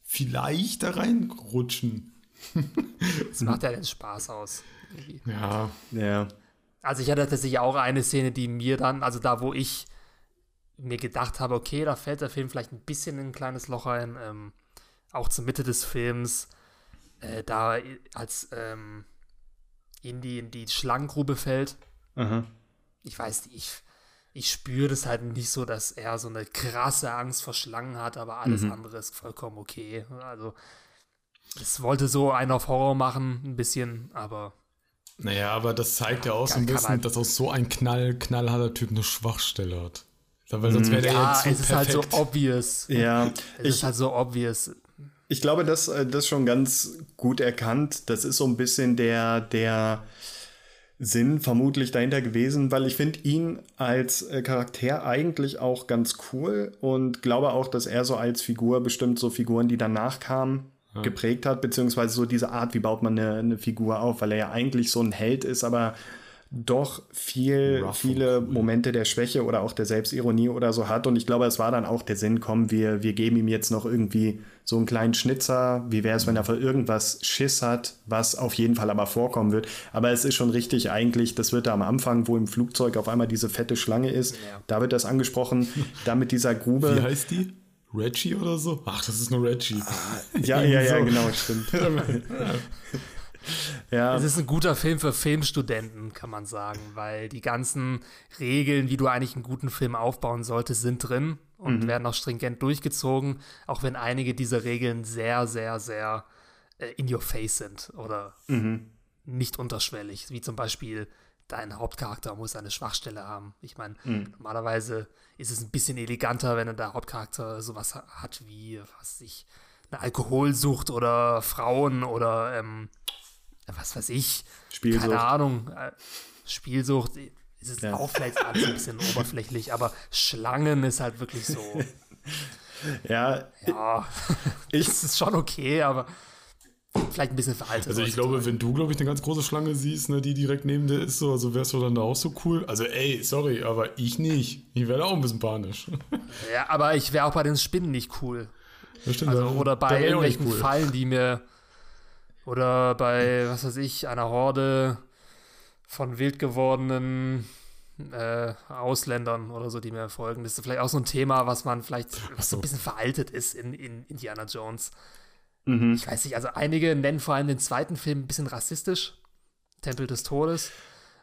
[SPEAKER 2] vielleicht da reinrutschen.
[SPEAKER 1] Das macht ja den Spaß aus.
[SPEAKER 2] Irgendwie. Ja. Ja.
[SPEAKER 1] Also ich hatte tatsächlich auch eine Szene, die mir dann, also da, wo ich mir gedacht habe, okay, da fällt der Film vielleicht ein bisschen in ein kleines Loch ein, ähm, auch zur Mitte des Films, äh, da als ähm, Indy in die Schlangengrube fällt.
[SPEAKER 3] Aha.
[SPEAKER 1] Ich weiß nicht, ich, ich spüre das halt nicht so, dass er so eine krasse Angst vor Schlangen hat, aber alles mhm. andere ist vollkommen okay. Also es wollte so einen auf Horror machen, ein bisschen, aber
[SPEAKER 2] naja, aber das zeigt ja, auch so ein bisschen, halt dass auch so ein knall, knallharter Typ eine Schwachstelle hat. Weil sonst wäre der ja, ja zu
[SPEAKER 1] es ist perfekt. halt so obvious.
[SPEAKER 3] Ja,
[SPEAKER 1] es ich, ist halt so obvious.
[SPEAKER 3] Ich glaube, das, äh, das schon ganz gut erkannt. Das ist so ein bisschen der, der Sinn vermutlich dahinter gewesen, weil ich finde ihn als äh, Charakter eigentlich auch ganz cool und glaube auch, dass er so als Figur bestimmt so Figuren, die danach kamen, ja. geprägt hat, beziehungsweise so diese Art, wie baut man eine, eine, Figur auf, weil er ja eigentlich so ein Held ist, aber doch viel, Rough viele cool. Momente der Schwäche oder auch der Selbstironie oder so hat. Und ich glaube, es war dann auch der Sinn, komm, wir, wir geben ihm jetzt noch irgendwie so einen kleinen Schnitzer. Wie wäre es, wenn er für irgendwas Schiss hat, was auf jeden Fall aber vorkommen wird. Aber es ist schon richtig eigentlich, das wird da am Anfang, wo im Flugzeug auf einmal diese fette Schlange ist, ja. da wird das angesprochen, da mit dieser Grube.
[SPEAKER 2] Wie heißt die? Reggie oder so? Ach, das ist nur Reggie.
[SPEAKER 3] Ah, ja, ja, ja, so. genau, stimmt.
[SPEAKER 1] ja. Es ist ein guter Film für Filmstudenten, kann man sagen, weil die ganzen Regeln, wie du eigentlich einen guten Film aufbauen solltest, sind drin und mhm. werden auch stringent durchgezogen, auch wenn einige dieser Regeln sehr, sehr, sehr äh, in your face sind oder mhm. nicht unterschwellig, wie zum Beispiel dein Hauptcharakter muss eine Schwachstelle haben. Ich meine, mhm. normalerweise ist es ein bisschen eleganter, wenn der Hauptcharakter sowas hat wie, was ich, eine Alkoholsucht oder Frauen oder ähm, was weiß ich, Spielsucht. keine Ahnung, äh, Spielsucht. Ist es ja. auch vielleicht alles ein bisschen oberflächlich, aber Schlangen ist halt wirklich so.
[SPEAKER 3] ja,
[SPEAKER 1] ja, ich, es ist schon okay, aber vielleicht ein bisschen veraltet.
[SPEAKER 2] Also ich glaube, wenn du, glaube ich, eine ganz große Schlange siehst, ne, die direkt neben dir ist, so, also wärst du dann da auch so cool. Also ey, sorry, aber ich nicht. Ich wäre auch ein bisschen panisch.
[SPEAKER 1] Ja, aber ich wäre auch bei den Spinnen nicht cool.
[SPEAKER 2] Das stimmt,
[SPEAKER 1] also, oder bei irgendwelchen cool. Fallen, die mir oder bei, was weiß ich, einer Horde von wild gewordenen äh, Ausländern oder so, die mir folgen. Das ist vielleicht auch so ein Thema, was man vielleicht, was so ein bisschen veraltet ist in, in Indiana Jones. Mhm. Ich weiß nicht, also einige nennen vor allem den zweiten Film ein bisschen rassistisch. Tempel des Todes.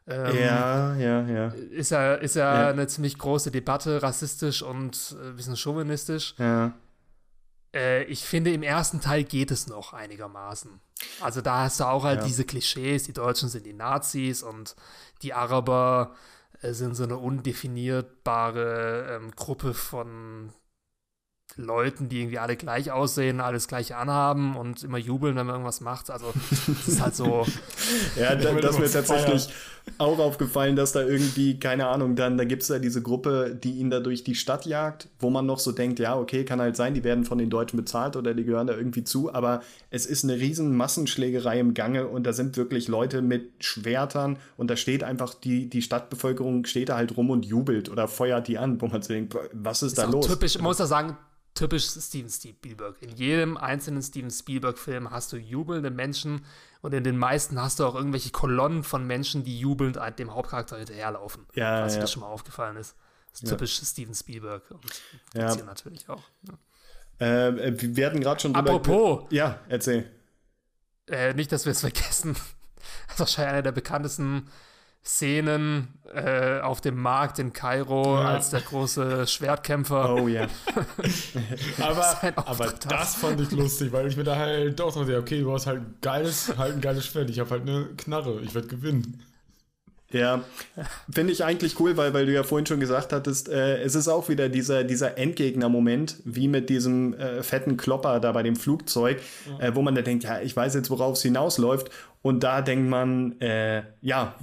[SPEAKER 3] Ähm, ja, ja, ja.
[SPEAKER 1] Ist ja, ist ja, ja, eine ziemlich große Debatte, rassistisch und äh, ein bisschen chauvinistisch.
[SPEAKER 3] Ja.
[SPEAKER 1] Äh, ich finde, im ersten Teil geht es noch einigermaßen. Also da hast du auch halt ja. diese Klischees, die Deutschen sind die Nazis und die Araber äh, sind so eine undefinierbare ähm, Gruppe von Leuten, die irgendwie alle gleich aussehen, alles gleich anhaben und immer jubeln, wenn man irgendwas macht. Also es ist halt so.
[SPEAKER 3] ja, da, das ist mir tatsächlich auch aufgefallen, dass da irgendwie, keine Ahnung, dann, da gibt es da diese Gruppe, die ihn da durch die Stadt jagt, wo man noch so denkt, ja, okay, kann halt sein, die werden von den Deutschen bezahlt oder die gehören da irgendwie zu, aber es ist eine riesen Massenschlägerei im Gange und da sind wirklich Leute mit Schwertern und da steht einfach die, die Stadtbevölkerung steht da halt rum und jubelt oder feuert die an, wo man so denkt, was ist, ist da los?
[SPEAKER 1] Typisch, man muss da sagen, typisch Steven Spielberg. In jedem einzelnen Steven Spielberg-Film hast du jubelnde Menschen und in den meisten hast du auch irgendwelche Kolonnen von Menschen, die jubelnd dem Hauptcharakter hinterherlaufen.
[SPEAKER 3] Ja,
[SPEAKER 1] falls
[SPEAKER 3] ja.
[SPEAKER 1] dir das schon mal aufgefallen ist. Das ist typisch ja. Steven Spielberg und ja. hier natürlich auch.
[SPEAKER 3] Ja. Äh, wir hatten gerade schon
[SPEAKER 1] Apropos.
[SPEAKER 3] Ja, erzähl.
[SPEAKER 1] Äh, nicht, dass wir es vergessen. Das ist wahrscheinlich einer der bekanntesten Szenen äh, auf dem Markt in Kairo ja. als der große Schwertkämpfer.
[SPEAKER 3] Oh ja.
[SPEAKER 2] aber, aber das fand ich lustig, weil ich mir da halt doch dachte, okay, du hast halt ein geiles, halt ein geiles Schwert, ich habe halt eine Knarre, ich werde gewinnen.
[SPEAKER 3] Ja, finde ich eigentlich cool, weil, weil du ja vorhin schon gesagt hattest, äh, es ist auch wieder dieser, dieser Endgegner-Moment, wie mit diesem äh, fetten Klopper da bei dem Flugzeug, ja. äh, wo man da denkt, ja, ich weiß jetzt, worauf es hinausläuft. Und da denkt man, äh, ja,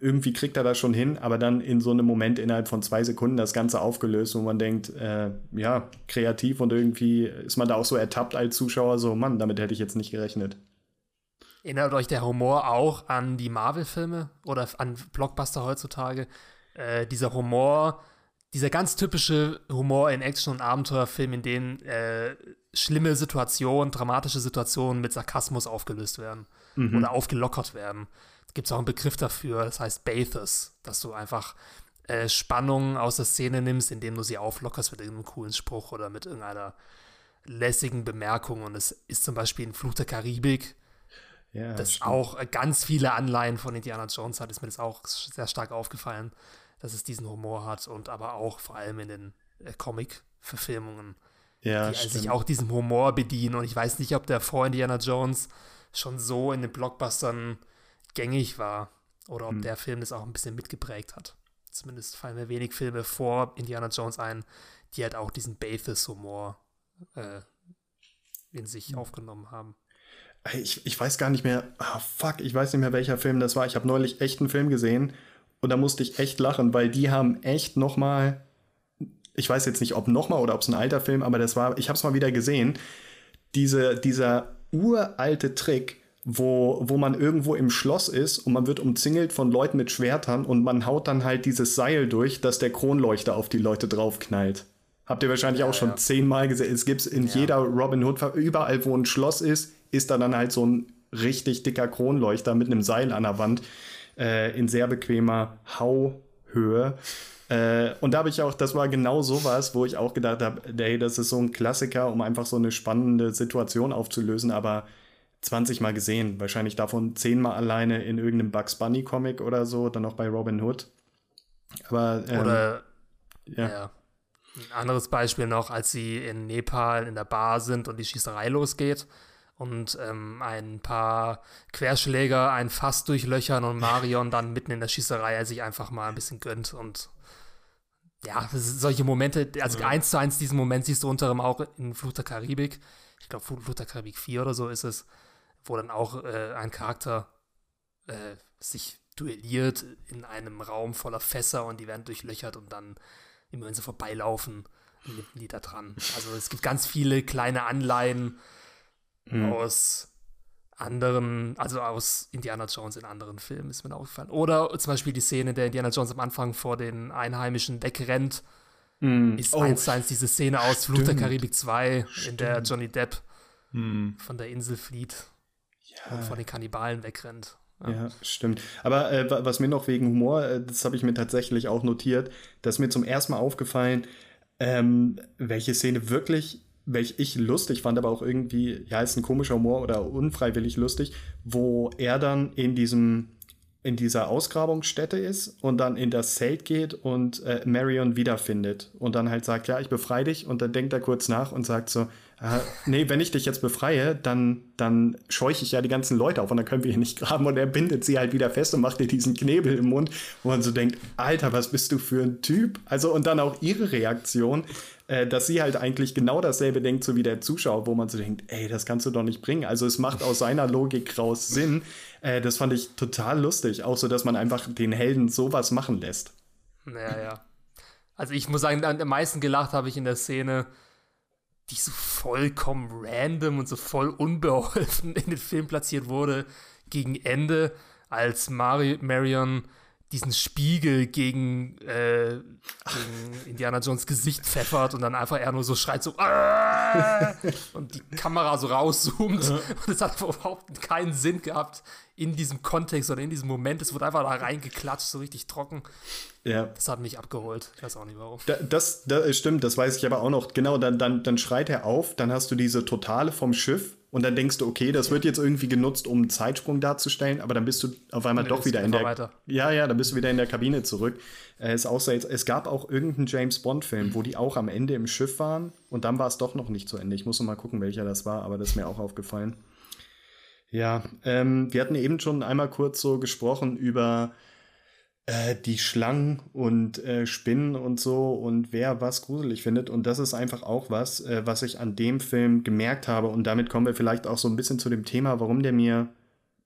[SPEAKER 3] irgendwie kriegt er das schon hin, aber dann in so einem Moment innerhalb von zwei Sekunden das Ganze aufgelöst, wo man denkt, äh, ja, kreativ und irgendwie ist man da auch so ertappt als Zuschauer, so, Mann, damit hätte ich jetzt nicht gerechnet.
[SPEAKER 1] Erinnert euch der Humor auch an die Marvel-Filme oder an Blockbuster heutzutage? Äh, dieser Humor, dieser ganz typische Humor in Action- und Abenteuerfilmen, in denen äh, schlimme Situationen, dramatische Situationen mit Sarkasmus aufgelöst werden mhm. oder aufgelockert werden. Da gibt es auch einen Begriff dafür, das heißt Bathos, dass du einfach äh, Spannungen aus der Szene nimmst, indem du sie auflockerst mit irgendeinem coolen Spruch oder mit irgendeiner lässigen Bemerkung. Und es ist zum Beispiel in Fluch der Karibik ja, das stimmt. auch ganz viele Anleihen von Indiana Jones hat, ist mir das auch sehr stark aufgefallen, dass es diesen Humor hat und aber auch vor allem in den äh, Comic-Verfilmungen, ja, die stimmt. sich auch diesem Humor bedienen. Und ich weiß nicht, ob der vor Indiana Jones schon so in den Blockbustern gängig war oder ob hm. der Film das auch ein bisschen mitgeprägt hat. Zumindest fallen mir wenig Filme vor Indiana Jones ein, die halt auch diesen Bathos-Humor äh, in sich hm. aufgenommen haben
[SPEAKER 3] ich, ich weiß gar nicht mehr, oh fuck, ich weiß nicht mehr, welcher Film das war. Ich habe neulich echt einen Film gesehen und da musste ich echt lachen, weil die haben echt noch mal, ich weiß jetzt nicht, ob noch mal oder ob es ein alter Film, aber das war, ich habe es mal wieder gesehen, diese, dieser uralte Trick, wo, wo man irgendwo im Schloss ist und man wird umzingelt von Leuten mit Schwertern und man haut dann halt dieses Seil durch, dass der Kronleuchter auf die Leute draufknallt. Habt ihr wahrscheinlich ja, auch schon ja. zehnmal gesehen. Es gibt in ja. jeder Robin Hood, überall wo ein Schloss ist, ist da dann halt so ein richtig dicker Kronleuchter mit einem Seil an der Wand äh, in sehr bequemer Hauhöhe. Äh, und da habe ich auch, das war genau sowas, wo ich auch gedacht habe, hey, das ist so ein Klassiker, um einfach so eine spannende Situation aufzulösen, aber 20 Mal gesehen, wahrscheinlich davon 10 Mal alleine in irgendeinem Bugs Bunny Comic oder so, dann noch bei Robin Hood. Aber
[SPEAKER 1] ähm, oder ja. ja. Ein anderes Beispiel noch, als sie in Nepal in der Bar sind und die Schießerei losgeht und ähm, ein paar Querschläger ein Fass durchlöchern und Marion dann mitten in der Schießerei sich einfach mal ein bisschen gönnt und ja, solche Momente, also ja. eins zu eins diesen Moment siehst du unter anderem auch in Fluch der Karibik. Ich glaube, Fluch der Karibik 4 oder so ist es, wo dann auch äh, ein Charakter äh, sich duelliert in einem Raum voller Fässer und die werden durchlöchert und dann, immer wenn sie vorbeilaufen, nimmt die da dran. Also es gibt ganz viele kleine Anleihen mhm. aus anderen, also aus Indiana Jones in anderen Filmen, ist mir aufgefallen. Oder zum Beispiel die Szene, in der Indiana Jones am Anfang vor den Einheimischen wegrennt, mm. ist oh, eins zu eins diese Szene aus Fluch der Karibik 2, stimmt. in der Johnny Depp mm. von der Insel flieht ja. und vor den Kannibalen wegrennt.
[SPEAKER 3] Ja. ja, stimmt. Aber äh, was mir noch wegen Humor, äh, das habe ich mir tatsächlich auch notiert, dass mir zum ersten Mal aufgefallen, ähm, welche Szene wirklich welch ich lustig fand, aber auch irgendwie, ja, ist ein komischer Humor oder unfreiwillig lustig, wo er dann in diesem in dieser Ausgrabungsstätte ist und dann in das Zelt geht und äh, Marion wiederfindet und dann halt sagt, ja, ich befreie dich. Und dann denkt er kurz nach und sagt so, äh, nee, wenn ich dich jetzt befreie, dann, dann scheuche ich ja die ganzen Leute auf und dann können wir hier nicht graben und er bindet sie halt wieder fest und macht ihr diesen Knebel im Mund, wo man so denkt, Alter, was bist du für ein Typ? Also und dann auch ihre Reaktion, äh, dass sie halt eigentlich genau dasselbe denkt, so wie der Zuschauer, wo man so denkt, ey, das kannst du doch nicht bringen. Also es macht aus seiner Logik raus Sinn. Äh, das fand ich total lustig, auch so, dass man einfach den Helden sowas machen lässt.
[SPEAKER 1] Ja, ja. Also ich muss sagen, am meisten gelacht habe ich in der Szene, die so vollkommen random und so voll unbeholfen in den Film platziert wurde, gegen Ende, als Mari Marion diesen Spiegel gegen, äh, gegen Indiana Jones Gesicht pfeffert und dann einfach er nur so schreit so Aah! und die Kamera so rauszoomt und es hat überhaupt keinen Sinn gehabt in diesem Kontext oder in diesem Moment. Es wurde einfach da reingeklatscht, so richtig trocken. Ja. Das hat mich abgeholt. Ich weiß auch nicht warum.
[SPEAKER 3] Da, das, das stimmt, das weiß ich aber auch noch. Genau, dann, dann, dann schreit er auf, dann hast du diese Totale vom Schiff und dann denkst du, okay, das wird jetzt irgendwie genutzt, um einen Zeitsprung darzustellen, aber dann bist du auf einmal doch wieder in der. Weiter. Ja, ja, dann bist du wieder in der Kabine zurück. Äh, es, außer jetzt, es gab auch irgendeinen James Bond-Film, wo die auch am Ende im Schiff waren und dann war es doch noch nicht zu Ende. Ich muss noch mal gucken, welcher das war, aber das ist mir auch aufgefallen. Ja, ähm, wir hatten eben schon einmal kurz so gesprochen über äh, die Schlangen und äh, Spinnen und so und wer was gruselig findet. Und das ist einfach auch was, äh, was ich an dem Film gemerkt habe. Und damit kommen wir vielleicht auch so ein bisschen zu dem Thema, warum der mir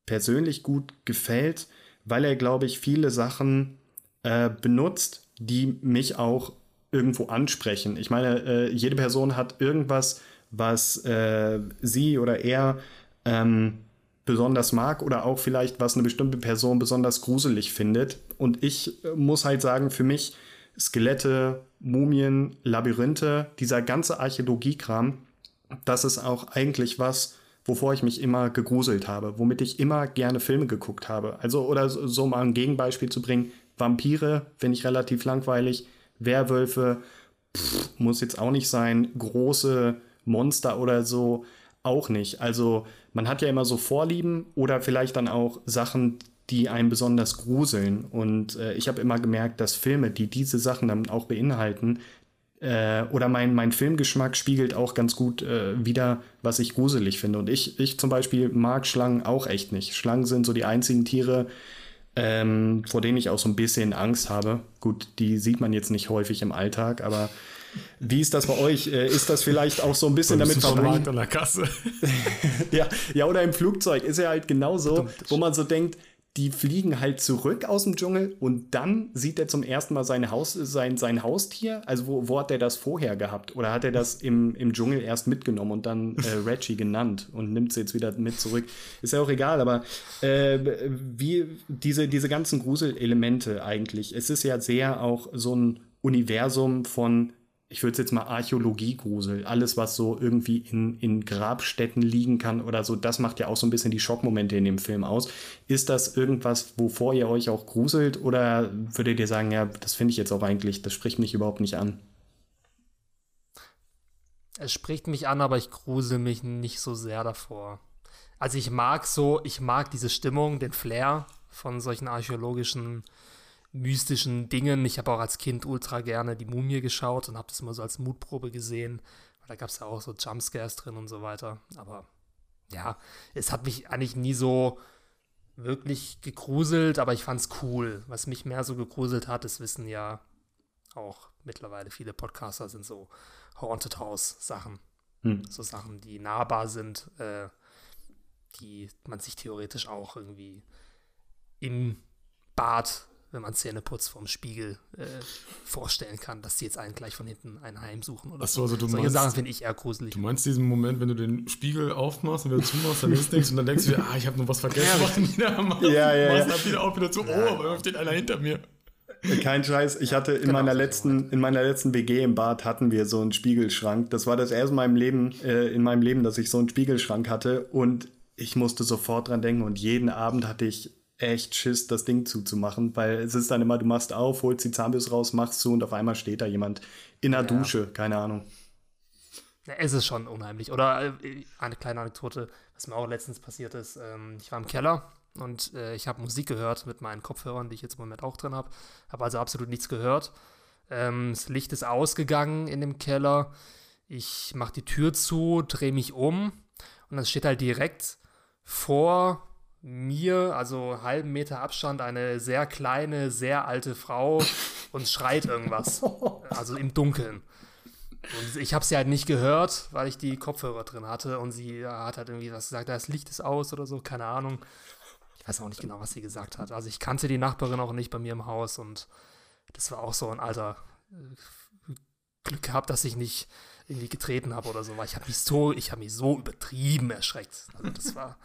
[SPEAKER 3] persönlich gut gefällt, weil er, glaube ich, viele Sachen äh, benutzt, die mich auch irgendwo ansprechen. Ich meine, äh, jede Person hat irgendwas, was äh, sie oder er ähm, besonders mag oder auch vielleicht, was eine bestimmte Person besonders gruselig findet. Und ich äh, muss halt sagen, für mich Skelette, Mumien, Labyrinthe, dieser ganze Archäologiekram, das ist auch eigentlich was, wovor ich mich immer gegruselt habe, womit ich immer gerne Filme geguckt habe. Also, oder so mal ein Gegenbeispiel zu bringen, Vampire finde ich relativ langweilig, Werwölfe pff, muss jetzt auch nicht sein, große Monster oder so auch nicht. Also man hat ja immer so Vorlieben oder vielleicht dann auch Sachen, die einen besonders gruseln. Und äh, ich habe immer gemerkt, dass Filme, die diese Sachen dann auch beinhalten, äh, oder mein, mein Filmgeschmack spiegelt auch ganz gut äh, wieder, was ich gruselig finde. Und ich, ich zum Beispiel mag Schlangen auch echt nicht. Schlangen sind so die einzigen Tiere, ähm, vor denen ich auch so ein bisschen Angst habe. Gut, die sieht man jetzt nicht häufig im Alltag, aber wie ist das bei euch? Äh, ist das vielleicht auch so ein bisschen damit
[SPEAKER 2] verbunden? an der Kasse.
[SPEAKER 3] ja, ja, oder im Flugzeug ist ja halt genauso, wo man so denkt, die fliegen halt zurück aus dem Dschungel und dann sieht er zum ersten Mal sein, Haus, sein, sein Haustier. Also wo, wo hat er das vorher gehabt? Oder hat er das im, im Dschungel erst mitgenommen und dann äh, Reggie genannt und nimmt sie jetzt wieder mit zurück? Ist ja auch egal, aber äh, wie diese, diese ganzen Gruselelemente eigentlich, es ist ja sehr auch so ein Universum von ich würde es jetzt mal Archäologie-Grusel, alles, was so irgendwie in, in Grabstätten liegen kann oder so, das macht ja auch so ein bisschen die Schockmomente in dem Film aus. Ist das irgendwas, wovor ihr euch auch gruselt oder würdet ihr sagen, ja, das finde ich jetzt auch eigentlich, das spricht mich überhaupt nicht an?
[SPEAKER 1] Es spricht mich an, aber ich grusel mich nicht so sehr davor. Also ich mag so, ich mag diese Stimmung, den Flair von solchen archäologischen mystischen Dingen. Ich habe auch als Kind ultra gerne die Mumie geschaut und habe das immer so als Mutprobe gesehen. Da gab es ja auch so Jumpscares drin und so weiter. Aber ja, es hat mich eigentlich nie so wirklich gegruselt, aber ich fand es cool. Was mich mehr so gegruselt hat, das wissen ja auch mittlerweile viele Podcaster, sind so Haunted House Sachen. Hm. So Sachen, die nahbar sind, äh, die man sich theoretisch auch irgendwie im Bad wenn man Zähne putzt vorm Spiegel äh, vorstellen kann, dass die jetzt einen gleich von hinten ein Heim suchen oder
[SPEAKER 2] so. Also du
[SPEAKER 1] Solche Sachen finde ich eher gruselig.
[SPEAKER 2] Du meinst diesen Moment, wenn du den Spiegel aufmachst und wieder zumachst, dann ist nichts und dann denkst du dir, ah, ich habe noch was vergessen.
[SPEAKER 3] ja, ja, ja, ja.
[SPEAKER 2] Machst dann wieder auf, wieder zu, oh, da steht einer hinter mir.
[SPEAKER 3] Kein Scheiß. Ich hatte in genau meiner letzten, in meiner letzten WG im Bad hatten wir so einen Spiegelschrank. Das war das erste Mal im Leben, äh, in meinem Leben, dass ich so einen Spiegelschrank hatte und ich musste sofort dran denken und jeden Abend hatte ich echt Schiss, das Ding zuzumachen, weil es ist dann immer, du machst auf, holst die Zahnbürste raus, machst zu und auf einmal steht da jemand in der ja. Dusche, keine Ahnung.
[SPEAKER 1] Es ist schon unheimlich. Oder äh, eine kleine Anekdote, was mir auch letztens passiert ist. Ähm, ich war im Keller und äh, ich habe Musik gehört mit meinen Kopfhörern, die ich jetzt im Moment auch drin habe. Habe also absolut nichts gehört. Ähm, das Licht ist ausgegangen in dem Keller. Ich mache die Tür zu, drehe mich um und dann steht halt direkt vor mir, also einen halben Meter Abstand, eine sehr kleine, sehr alte Frau und schreit irgendwas. Also im Dunkeln. Und ich habe sie halt nicht gehört, weil ich die Kopfhörer drin hatte und sie hat halt irgendwie was gesagt, das Licht ist aus oder so, keine Ahnung. Ich weiß auch nicht genau, was sie gesagt hat. Also ich kannte die Nachbarin auch nicht bei mir im Haus und das war auch so ein alter äh, Glück gehabt, dass ich nicht irgendwie getreten habe oder so, weil ich habe mich so, ich habe mich so übertrieben erschreckt. Also das war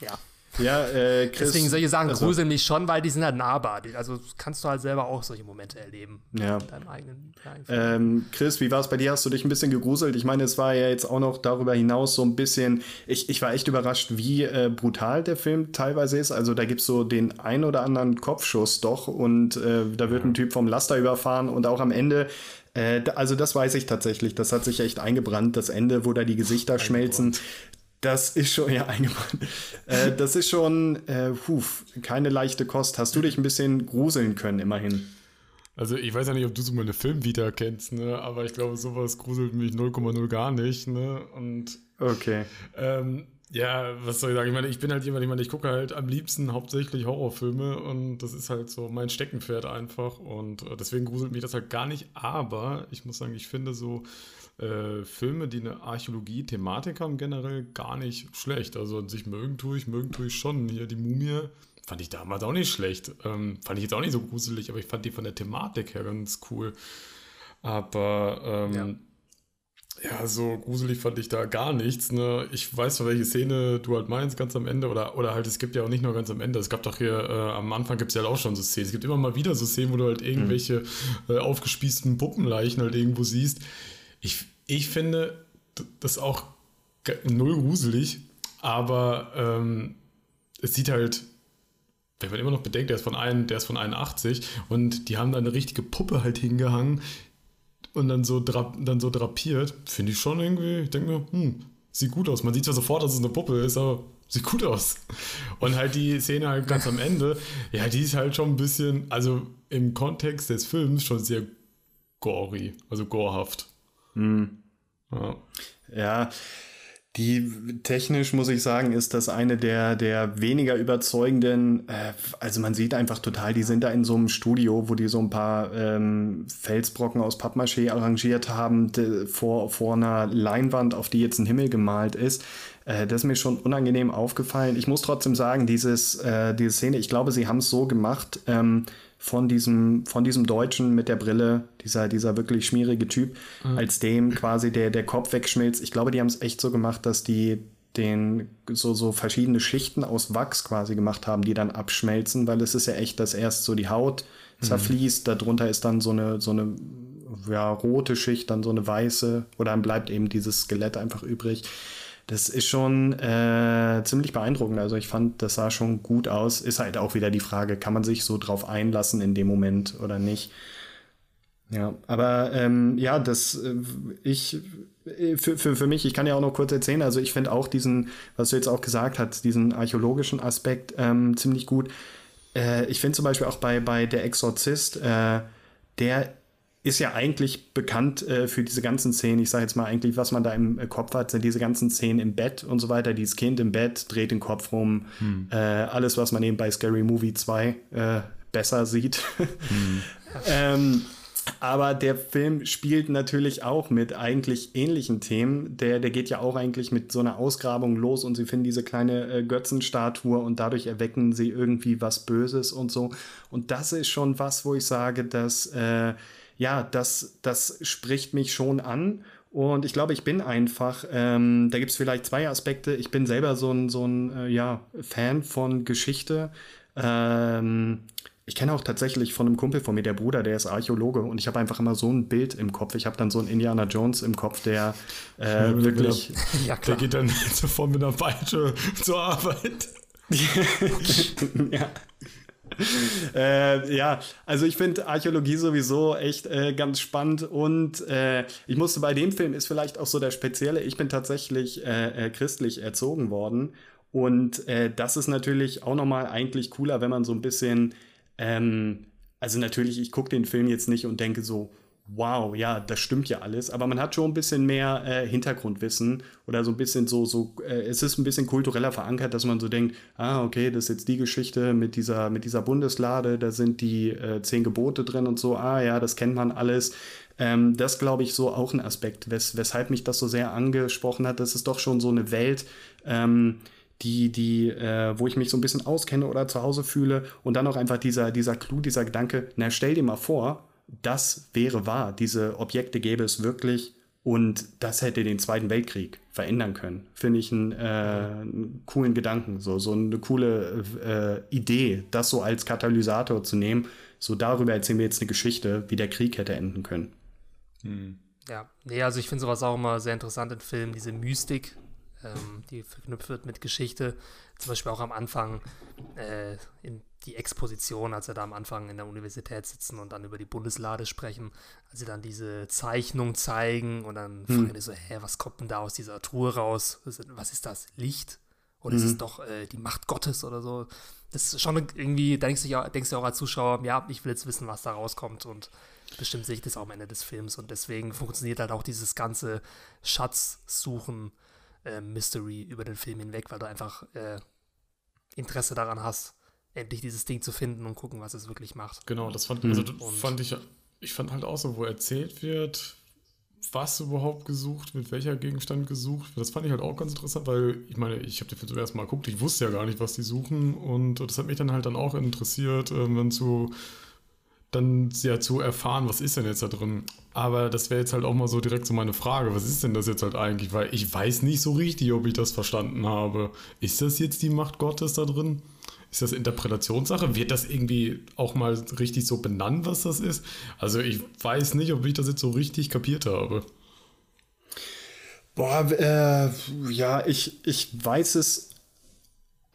[SPEAKER 1] ja.
[SPEAKER 3] Ja, äh, Chris,
[SPEAKER 1] Deswegen solche Sachen also, gruseln mich schon, weil die sind halt nahbar. Also kannst du halt selber auch solche Momente erleben.
[SPEAKER 3] Ja. Eigenen, ähm, Chris, wie war es bei dir? Hast du dich ein bisschen gegruselt? Ich meine, es war ja jetzt auch noch darüber hinaus so ein bisschen. Ich, ich war echt überrascht, wie äh, brutal der Film teilweise ist. Also da gibt es so den ein oder anderen Kopfschuss doch und äh, da wird ein Typ vom Laster überfahren und auch am Ende äh, also das weiß ich tatsächlich. Das hat sich echt eingebrannt. Das Ende, wo da die Gesichter schmelzen. Das ist schon, ja, eingebrannt. Äh, das ist schon, äh, huf, keine leichte Kost. Hast du dich ein bisschen gruseln können, immerhin?
[SPEAKER 2] Also, ich weiß ja nicht, ob du so meine Filmvita kennst, ne? Aber ich glaube, sowas gruselt mich 0,0 gar nicht, ne? Und.
[SPEAKER 3] Okay.
[SPEAKER 2] Ähm, Ja, was soll ich sagen? Ich meine, ich bin halt jemand, ich meine, ich gucke halt am liebsten hauptsächlich Horrorfilme und das ist halt so mein Steckenpferd einfach und äh, deswegen gruselt mich das halt gar nicht. Aber ich muss sagen, ich finde so äh, Filme, die eine Archäologie-Thematik haben, generell gar nicht schlecht. Also an sich mögen tue ich, mögen tue ich schon. Hier die Mumie fand ich damals auch nicht schlecht. Ähm, fand ich jetzt auch nicht so gruselig, aber ich fand die von der Thematik her ganz cool. Aber ähm, ja ja, so gruselig fand ich da gar nichts. Ne? Ich weiß, welche Szene du halt meinst, ganz am Ende. Oder, oder halt, es gibt ja auch nicht nur ganz am Ende. Es gab doch hier, äh, am Anfang gibt es ja halt auch schon so Szenen. Es gibt immer mal wieder so Szenen, wo du halt irgendwelche mhm. äh, aufgespießten Puppenleichen halt irgendwo siehst. Ich, ich finde das auch null gruselig, aber ähm, es sieht halt wenn man immer noch bedenkt, der ist von, ein, der ist von 81 und die haben da eine richtige Puppe halt hingehangen, und dann so, dann so drapiert, finde ich schon irgendwie, ich denke mir, hm, sieht gut aus. Man sieht zwar sofort, dass es eine Puppe ist, aber sieht gut aus. Und halt die Szene halt ganz am Ende, ja, die ist halt schon ein bisschen, also im Kontext des Films schon sehr gory, also gorehaft.
[SPEAKER 3] Hm. Ja. ja. Die technisch muss ich sagen, ist das eine der, der weniger überzeugenden. Äh, also man sieht einfach total, die sind da in so einem Studio, wo die so ein paar ähm, Felsbrocken aus Pappmaché arrangiert haben, de, vor, vor einer Leinwand, auf die jetzt ein Himmel gemalt ist. Äh, das ist mir schon unangenehm aufgefallen. Ich muss trotzdem sagen, dieses, äh, diese Szene, ich glaube, sie haben es so gemacht. Ähm, von diesem, von diesem Deutschen mit der Brille, dieser, dieser wirklich schmierige Typ, mhm. als dem quasi der, der Kopf wegschmilzt. Ich glaube, die haben es echt so gemacht, dass die den so, so verschiedene Schichten aus Wachs quasi gemacht haben, die dann abschmelzen, weil es ist ja echt, dass erst so die Haut mhm. zerfließt, mhm. darunter ist dann so eine, so eine ja, rote Schicht, dann so eine weiße, oder dann bleibt eben dieses Skelett einfach übrig. Das ist schon äh, ziemlich beeindruckend. Also ich fand, das sah schon gut aus. Ist halt auch wieder die Frage, kann man sich so drauf einlassen in dem Moment oder nicht? Ja, aber ähm, ja, das äh, ich äh, für, für, für mich, ich kann ja auch noch kurz erzählen, also ich finde auch diesen, was du jetzt auch gesagt hast, diesen archäologischen Aspekt ähm, ziemlich gut. Äh, ich finde zum Beispiel auch bei, bei Der Exorzist, äh, der ist ja eigentlich bekannt äh, für diese ganzen Szenen. Ich sage jetzt mal eigentlich, was man da im äh, Kopf hat, sind diese ganzen Szenen im Bett und so weiter. Dieses Kind im Bett dreht den Kopf rum. Hm. Äh, alles, was man eben bei Scary Movie 2 äh, besser sieht. Hm. ähm, aber der Film spielt natürlich auch mit eigentlich ähnlichen Themen. Der, der geht ja auch eigentlich mit so einer Ausgrabung los und sie finden diese kleine äh, Götzenstatue und dadurch erwecken sie irgendwie was Böses und so. Und das ist schon was, wo ich sage, dass äh, ja, das, das spricht mich schon an. Und ich glaube, ich bin einfach, ähm, da gibt es vielleicht zwei Aspekte. Ich bin selber so ein, so ein äh, ja, Fan von Geschichte. Ähm, ich kenne auch tatsächlich von einem Kumpel von mir, der Bruder, der ist Archäologe und ich habe einfach immer so ein Bild im Kopf. Ich habe dann so einen Indiana Jones im Kopf, der äh, ja, wirklich.
[SPEAKER 2] Der, ja, klar. der geht dann sofort mit einer Peitsche zur Arbeit.
[SPEAKER 3] ja. Äh, ja, also ich finde Archäologie sowieso echt äh, ganz spannend und äh, ich musste bei dem Film ist vielleicht auch so der spezielle. Ich bin tatsächlich äh, äh, christlich erzogen worden und äh, das ist natürlich auch nochmal eigentlich cooler, wenn man so ein bisschen, ähm, also natürlich, ich gucke den Film jetzt nicht und denke so, wow, ja, das stimmt ja alles, aber man hat schon ein bisschen mehr äh, Hintergrundwissen oder so ein bisschen so, so äh, es ist ein bisschen kultureller verankert, dass man so denkt, ah, okay, das ist jetzt die Geschichte mit dieser, mit dieser Bundeslade, da sind die äh, zehn Gebote drin und so, ah ja, das kennt man alles. Ähm, das glaube ich so auch ein Aspekt, wes weshalb mich das so sehr angesprochen hat. Das ist doch schon so eine Welt, ähm, die, die, äh, wo ich mich so ein bisschen auskenne oder zu Hause fühle und dann auch einfach dieser, dieser Clou, dieser Gedanke, na stell dir mal vor, das wäre wahr. Diese Objekte gäbe es wirklich und das hätte den Zweiten Weltkrieg verändern können. Finde ich einen, äh, einen, coolen Gedanken, so, so eine coole äh, Idee, das so als Katalysator zu nehmen. So darüber erzählen wir jetzt eine Geschichte, wie der Krieg hätte enden können.
[SPEAKER 1] Hm. Ja, nee, also ich finde sowas auch immer sehr interessant in Filmen, diese Mystik, ähm, die verknüpft wird mit Geschichte. Zum Beispiel auch am Anfang äh, in die Exposition, als er da am Anfang in der Universität sitzen und dann über die Bundeslade sprechen, als sie dann diese Zeichnung zeigen und dann hm. fragen die so, hä, was kommt denn da aus dieser Truhe raus? Was ist das? Licht? Oder mhm. ist es mhm. doch äh, die Macht Gottes oder so? Das ist schon irgendwie, denkst du, ja, denkst du auch als Zuschauer, ja, ich will jetzt wissen, was da rauskommt und bestimmt sehe ich das auch am Ende des Films und deswegen funktioniert halt auch dieses ganze Schatzsuchen äh, Mystery über den Film hinweg, weil du einfach äh, Interesse daran hast, endlich dieses Ding zu finden und gucken, was es wirklich macht.
[SPEAKER 2] Genau, das fand, also, das fand ich, ich fand halt auch so, wo erzählt wird, was überhaupt gesucht wird, welcher Gegenstand gesucht wird. Das fand ich halt auch ganz interessant, weil ich meine, ich habe den Film zum ersten Mal geguckt, ich wusste ja gar nicht, was die suchen und das hat mich dann halt dann auch interessiert, äh, wenn zu dann ja zu erfahren, was ist denn jetzt da drin. Aber das wäre jetzt halt auch mal so direkt so meine Frage, was ist denn das jetzt halt eigentlich? Weil ich weiß nicht so richtig, ob ich das verstanden habe. Ist das jetzt die Macht Gottes da drin? Ist das Interpretationssache? Wird das irgendwie auch mal richtig so benannt, was das ist? Also ich weiß nicht, ob ich das jetzt so richtig kapiert habe.
[SPEAKER 3] Boah, äh, ja, ich, ich weiß es.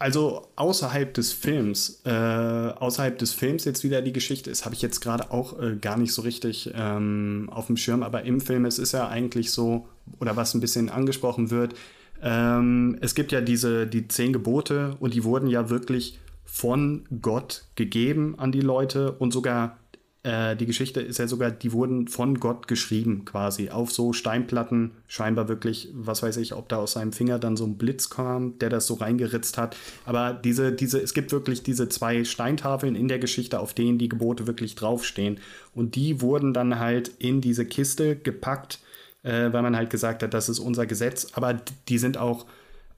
[SPEAKER 3] Also außerhalb des Films, äh, außerhalb des Films jetzt wieder die Geschichte ist, habe ich jetzt gerade auch äh, gar nicht so richtig ähm, auf dem Schirm. Aber im Film es ist ja eigentlich so, oder was ein bisschen angesprochen wird, ähm, es gibt ja diese die zehn Gebote und die wurden ja wirklich von Gott gegeben an die Leute und sogar äh, die Geschichte ist ja sogar, die wurden von Gott geschrieben quasi auf so Steinplatten, scheinbar wirklich, was weiß ich, ob da aus seinem Finger dann so ein Blitz kam, der das so reingeritzt hat. Aber diese, diese, es gibt wirklich diese zwei Steintafeln in der Geschichte, auf denen die Gebote wirklich draufstehen. Und die wurden dann halt in diese Kiste gepackt, äh, weil man halt gesagt hat, das ist unser Gesetz. Aber die sind auch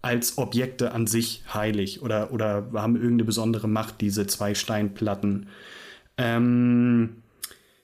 [SPEAKER 3] als Objekte an sich heilig oder, oder haben irgendeine besondere Macht, diese zwei Steinplatten. Ähm,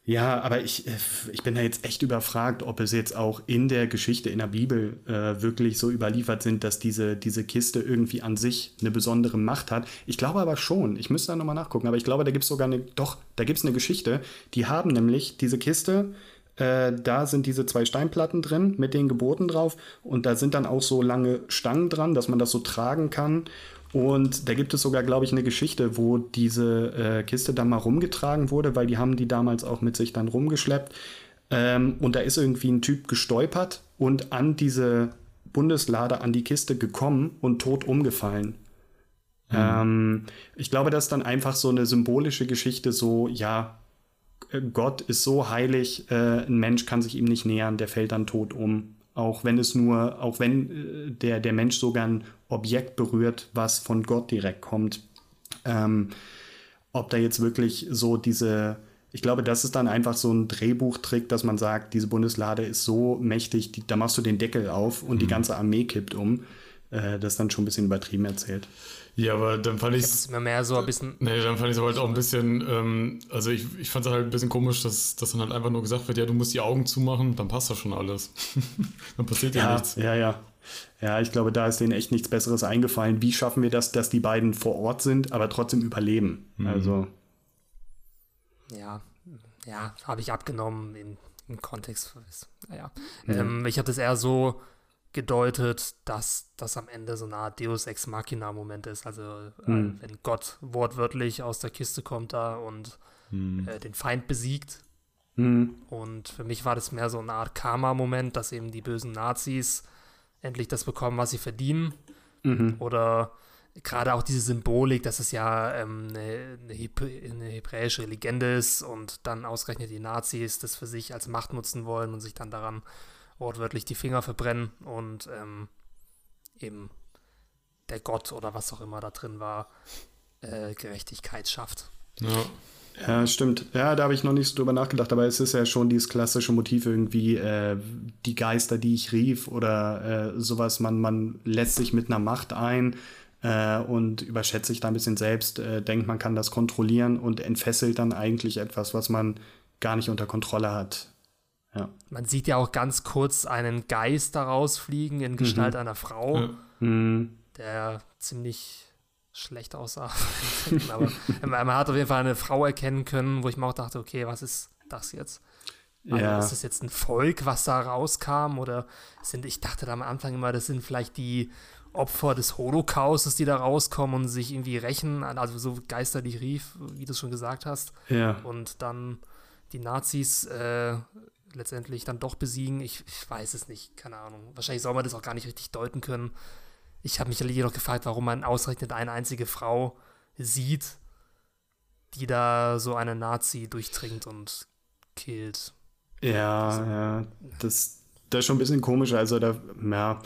[SPEAKER 3] ja, aber ich, ich bin da jetzt echt überfragt, ob es jetzt auch in der Geschichte in der Bibel äh, wirklich so überliefert sind, dass diese, diese Kiste irgendwie an sich eine besondere Macht hat. Ich glaube aber schon. Ich müsste da nochmal nachgucken. Aber ich glaube, da gibt es sogar eine, doch, da gibt es eine Geschichte. Die haben nämlich diese Kiste äh, da sind diese zwei Steinplatten drin mit den Geboten drauf und da sind dann auch so lange Stangen dran, dass man das so tragen kann. Und da gibt es sogar, glaube ich, eine Geschichte, wo diese äh, Kiste dann mal rumgetragen wurde, weil die haben die damals auch mit sich dann rumgeschleppt. Ähm, und da ist irgendwie ein Typ gestolpert und an diese Bundeslade, an die Kiste gekommen und tot umgefallen. Mhm. Ähm, ich glaube, das ist dann einfach so eine symbolische Geschichte, so, ja, Gott ist so heilig, äh, ein Mensch kann sich ihm nicht nähern, der fällt dann tot um. Auch wenn es nur, auch wenn äh, der, der Mensch sogar ein Objekt berührt, was von Gott direkt kommt. Ähm, ob da jetzt wirklich so diese, ich glaube, das ist dann einfach so ein Drehbuchtrick, dass man sagt, diese Bundeslade ist so mächtig, die, da machst du den Deckel auf und mhm. die ganze Armee kippt um. Äh, das ist dann schon ein bisschen übertrieben erzählt.
[SPEAKER 2] Ja, aber dann fand ich
[SPEAKER 1] es. immer mehr so ein bisschen.
[SPEAKER 2] Nee, dann fand ich es halt auch ein bisschen. Ähm, also, ich, ich fand es halt ein bisschen komisch, dass, dass dann halt einfach nur gesagt wird: Ja, du musst die Augen zumachen, dann passt das schon alles. dann passiert ja, ja nichts.
[SPEAKER 3] Ja, ja. Ja, ich glaube, da ist denen echt nichts Besseres eingefallen. Wie schaffen wir das, dass die beiden vor Ort sind, aber trotzdem überleben? Mhm. Also.
[SPEAKER 1] Ja, ja, habe ich abgenommen in, im Kontext. Naja. Mhm. Ähm, ich habe das eher so gedeutet, dass das am Ende so eine Art Deus Ex Machina Moment ist. Also mhm. äh, wenn Gott wortwörtlich aus der Kiste kommt da und mhm. äh, den Feind besiegt. Mhm. Und für mich war das mehr so eine Art Karma-Moment, dass eben die bösen Nazis endlich das bekommen, was sie verdienen. Mhm. Oder gerade auch diese Symbolik, dass es ja ähm, eine, eine, eine, hebräische Legende ist und dann ausgerechnet die Nazis das für sich als Macht nutzen wollen und sich dann daran wortwörtlich die Finger verbrennen und ähm, eben der Gott oder was auch immer da drin war, äh, Gerechtigkeit schafft.
[SPEAKER 3] Ja. Ja, stimmt. Ja, da habe ich noch nicht so drüber nachgedacht, aber es ist ja schon dieses klassische Motiv irgendwie, äh, die Geister, die ich rief oder äh, sowas, man, man lässt sich mit einer Macht ein äh, und überschätzt sich da ein bisschen selbst, äh, denkt, man kann das kontrollieren und entfesselt dann eigentlich etwas, was man gar nicht unter Kontrolle hat.
[SPEAKER 1] Ja. Man sieht ja auch ganz kurz einen Geist daraus fliegen in Gestalt mhm. einer Frau, ja. mhm. der ziemlich schlecht aussah. Aber man hat auf jeden Fall eine Frau erkennen können, wo ich mir auch dachte, okay, was ist das jetzt? Also ja. ist das jetzt ein Volk, was da rauskam? Oder sind, ich dachte da am Anfang immer, das sind vielleicht die Opfer des Holocaustes, die da rauskommen und sich irgendwie rächen, also so Geister, die rief, wie du schon gesagt hast.
[SPEAKER 3] Ja.
[SPEAKER 1] Und dann die Nazis äh, letztendlich dann doch besiegen. Ich, ich weiß es nicht, keine Ahnung. Wahrscheinlich soll man das auch gar nicht richtig deuten können. Ich habe mich jedoch gefragt, warum man ausgerechnet eine einzige Frau sieht, die da so eine Nazi durchdringt und killt.
[SPEAKER 3] Ja, also, ja, das, das ist schon ein bisschen komisch. Also da, ja,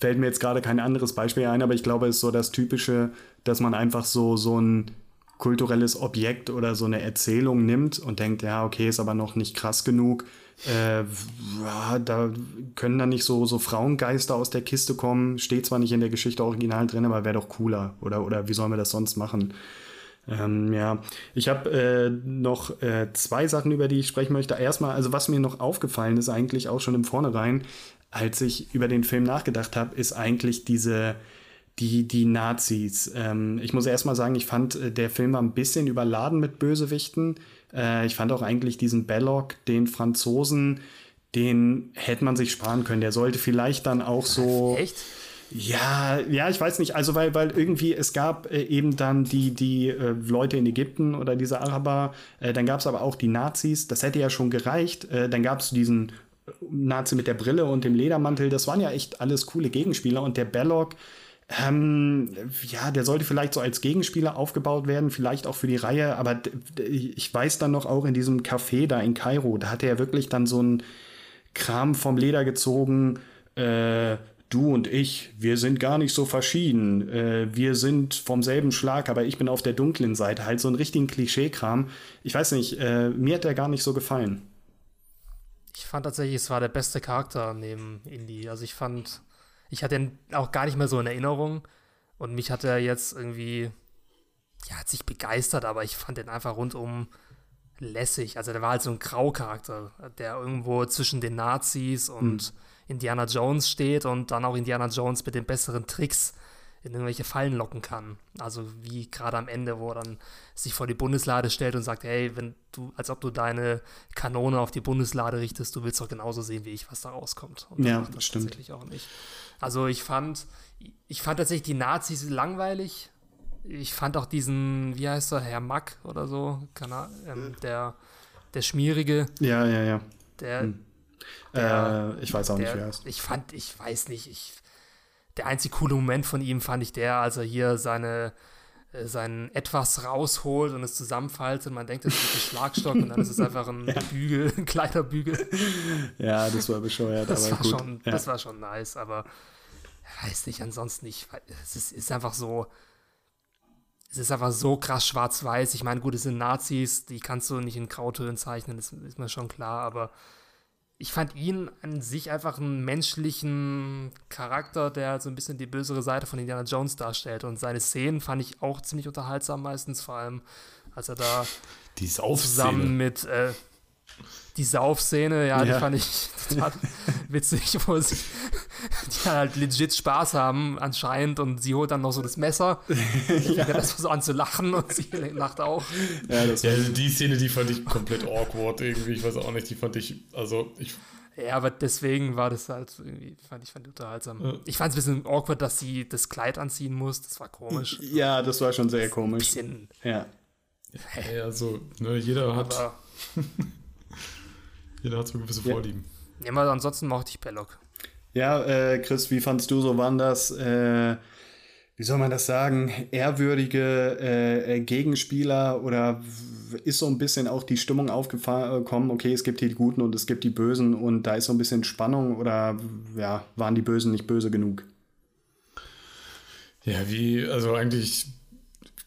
[SPEAKER 3] fällt mir jetzt gerade kein anderes Beispiel ein, aber ich glaube, es ist so das Typische, dass man einfach so, so ein kulturelles Objekt oder so eine Erzählung nimmt und denkt, ja, okay, ist aber noch nicht krass genug. Äh, da können dann nicht so, so Frauengeister aus der Kiste kommen. Steht zwar nicht in der Geschichte original drin, aber wäre doch cooler. Oder, oder wie sollen wir das sonst machen? Ähm, ja, ich habe äh, noch äh, zwei Sachen, über die ich sprechen möchte. Erstmal, also was mir noch aufgefallen ist, eigentlich auch schon im Vornherein, als ich über den Film nachgedacht habe, ist eigentlich diese, die, die Nazis. Ähm, ich muss erstmal sagen, ich fand, äh, der Film war ein bisschen überladen mit Bösewichten. Äh, ich fand auch eigentlich diesen Belloc, den Franzosen, den hätte man sich sparen können. Der sollte vielleicht dann auch so.
[SPEAKER 1] Echt?
[SPEAKER 3] Ja, ja, ich weiß nicht. Also, weil, weil irgendwie es gab äh, eben dann die, die äh, Leute in Ägypten oder diese Araber, äh, dann gab es aber auch die Nazis, das hätte ja schon gereicht. Äh, dann gab es diesen Nazi mit der Brille und dem Ledermantel, das waren ja echt alles coole Gegenspieler und der Belloc, ähm, ja, der sollte vielleicht so als Gegenspieler aufgebaut werden, vielleicht auch für die Reihe, aber ich weiß dann noch auch in diesem Café da in Kairo, da hat er wirklich dann so ein Kram vom Leder gezogen, äh, du und ich, wir sind gar nicht so verschieden. Äh, wir sind vom selben Schlag, aber ich bin auf der dunklen Seite. Halt so ein richtigen Klischee-Kram. Ich weiß nicht, äh, mir hat der gar nicht so gefallen.
[SPEAKER 1] Ich fand tatsächlich, es war der beste Charakter neben Indy. Also ich fand, ich hatte ihn auch gar nicht mehr so in Erinnerung. Und mich hat er jetzt irgendwie, ja, hat sich begeistert, aber ich fand den einfach rundum lässig. Also der war halt so ein Graucharakter, der irgendwo zwischen den Nazis und hm. Indiana Jones steht und dann auch Indiana Jones mit den besseren Tricks in irgendwelche Fallen locken kann. Also wie gerade am Ende, wo er dann sich vor die Bundeslade stellt und sagt, hey, wenn du, als ob du deine Kanone auf die Bundeslade richtest, du willst doch genauso sehen wie ich, was da rauskommt. Und
[SPEAKER 3] ja, das stimmt.
[SPEAKER 1] Tatsächlich auch nicht. Also ich fand, ich fand tatsächlich die Nazis langweilig. Ich fand auch diesen, wie heißt er, Herr Mack oder so, er, ähm, der, der Schmierige.
[SPEAKER 3] Ja, ja, ja.
[SPEAKER 1] Der, hm.
[SPEAKER 3] der äh, ich weiß auch der, nicht, wer er ist.
[SPEAKER 1] Ich fand, ich weiß nicht, ich der einzig coole Moment von ihm fand ich der, als er hier seine äh, sein etwas rausholt und es zusammenfaltet. Man denkt, es ist ein Schlagstock und dann ist es einfach ein ja. Bügel, ein kleiner Bügel.
[SPEAKER 3] Ja, das war bescheuert,
[SPEAKER 1] das
[SPEAKER 3] aber
[SPEAKER 1] war
[SPEAKER 3] gut.
[SPEAKER 1] Schon, ja. Das war schon nice, aber weiß nicht, ansonsten nicht. Es ist, ist einfach so. Es ist einfach so krass schwarz-weiß. Ich meine, gut, es sind Nazis, die kannst du nicht in Grautönen zeichnen, das ist mir schon klar, aber ich fand ihn an sich einfach einen menschlichen Charakter, der so ein bisschen die bösere Seite von Indiana Jones darstellt. Und seine Szenen fand ich auch ziemlich unterhaltsam meistens, vor allem als er da zusammen mit äh, die Saufszene, ja, ja, die fand ich total witzig, wo sie die halt legit Spaß haben anscheinend und sie holt dann noch so das Messer. ja. das so an zu lachen und sie lacht auch.
[SPEAKER 2] Ja, das ja, also die Szene, die fand ich komplett awkward irgendwie. Ich weiß auch nicht, die fand ich, also ich.
[SPEAKER 1] Ja, aber deswegen war das halt irgendwie, fand ich fand unterhaltsam. Ja. Ich fand es ein bisschen awkward, dass sie das Kleid anziehen muss. Das war komisch.
[SPEAKER 3] Ja, das war schon sehr komisch.
[SPEAKER 1] Ein bisschen.
[SPEAKER 3] Ja.
[SPEAKER 2] Ja, also, ne, jeder hat. Jeder hat so gewisse Vorlieben.
[SPEAKER 1] Ja, aber ansonsten mochte ich Belloc.
[SPEAKER 3] Ja, äh, Chris, wie fandst du so? Waren das, äh, wie soll man das sagen, ehrwürdige äh, Gegenspieler oder ist so ein bisschen auch die Stimmung aufgekommen, okay, es gibt die Guten und es gibt die Bösen und da ist so ein bisschen Spannung oder ja, waren die Bösen nicht böse genug?
[SPEAKER 2] Ja, wie, also eigentlich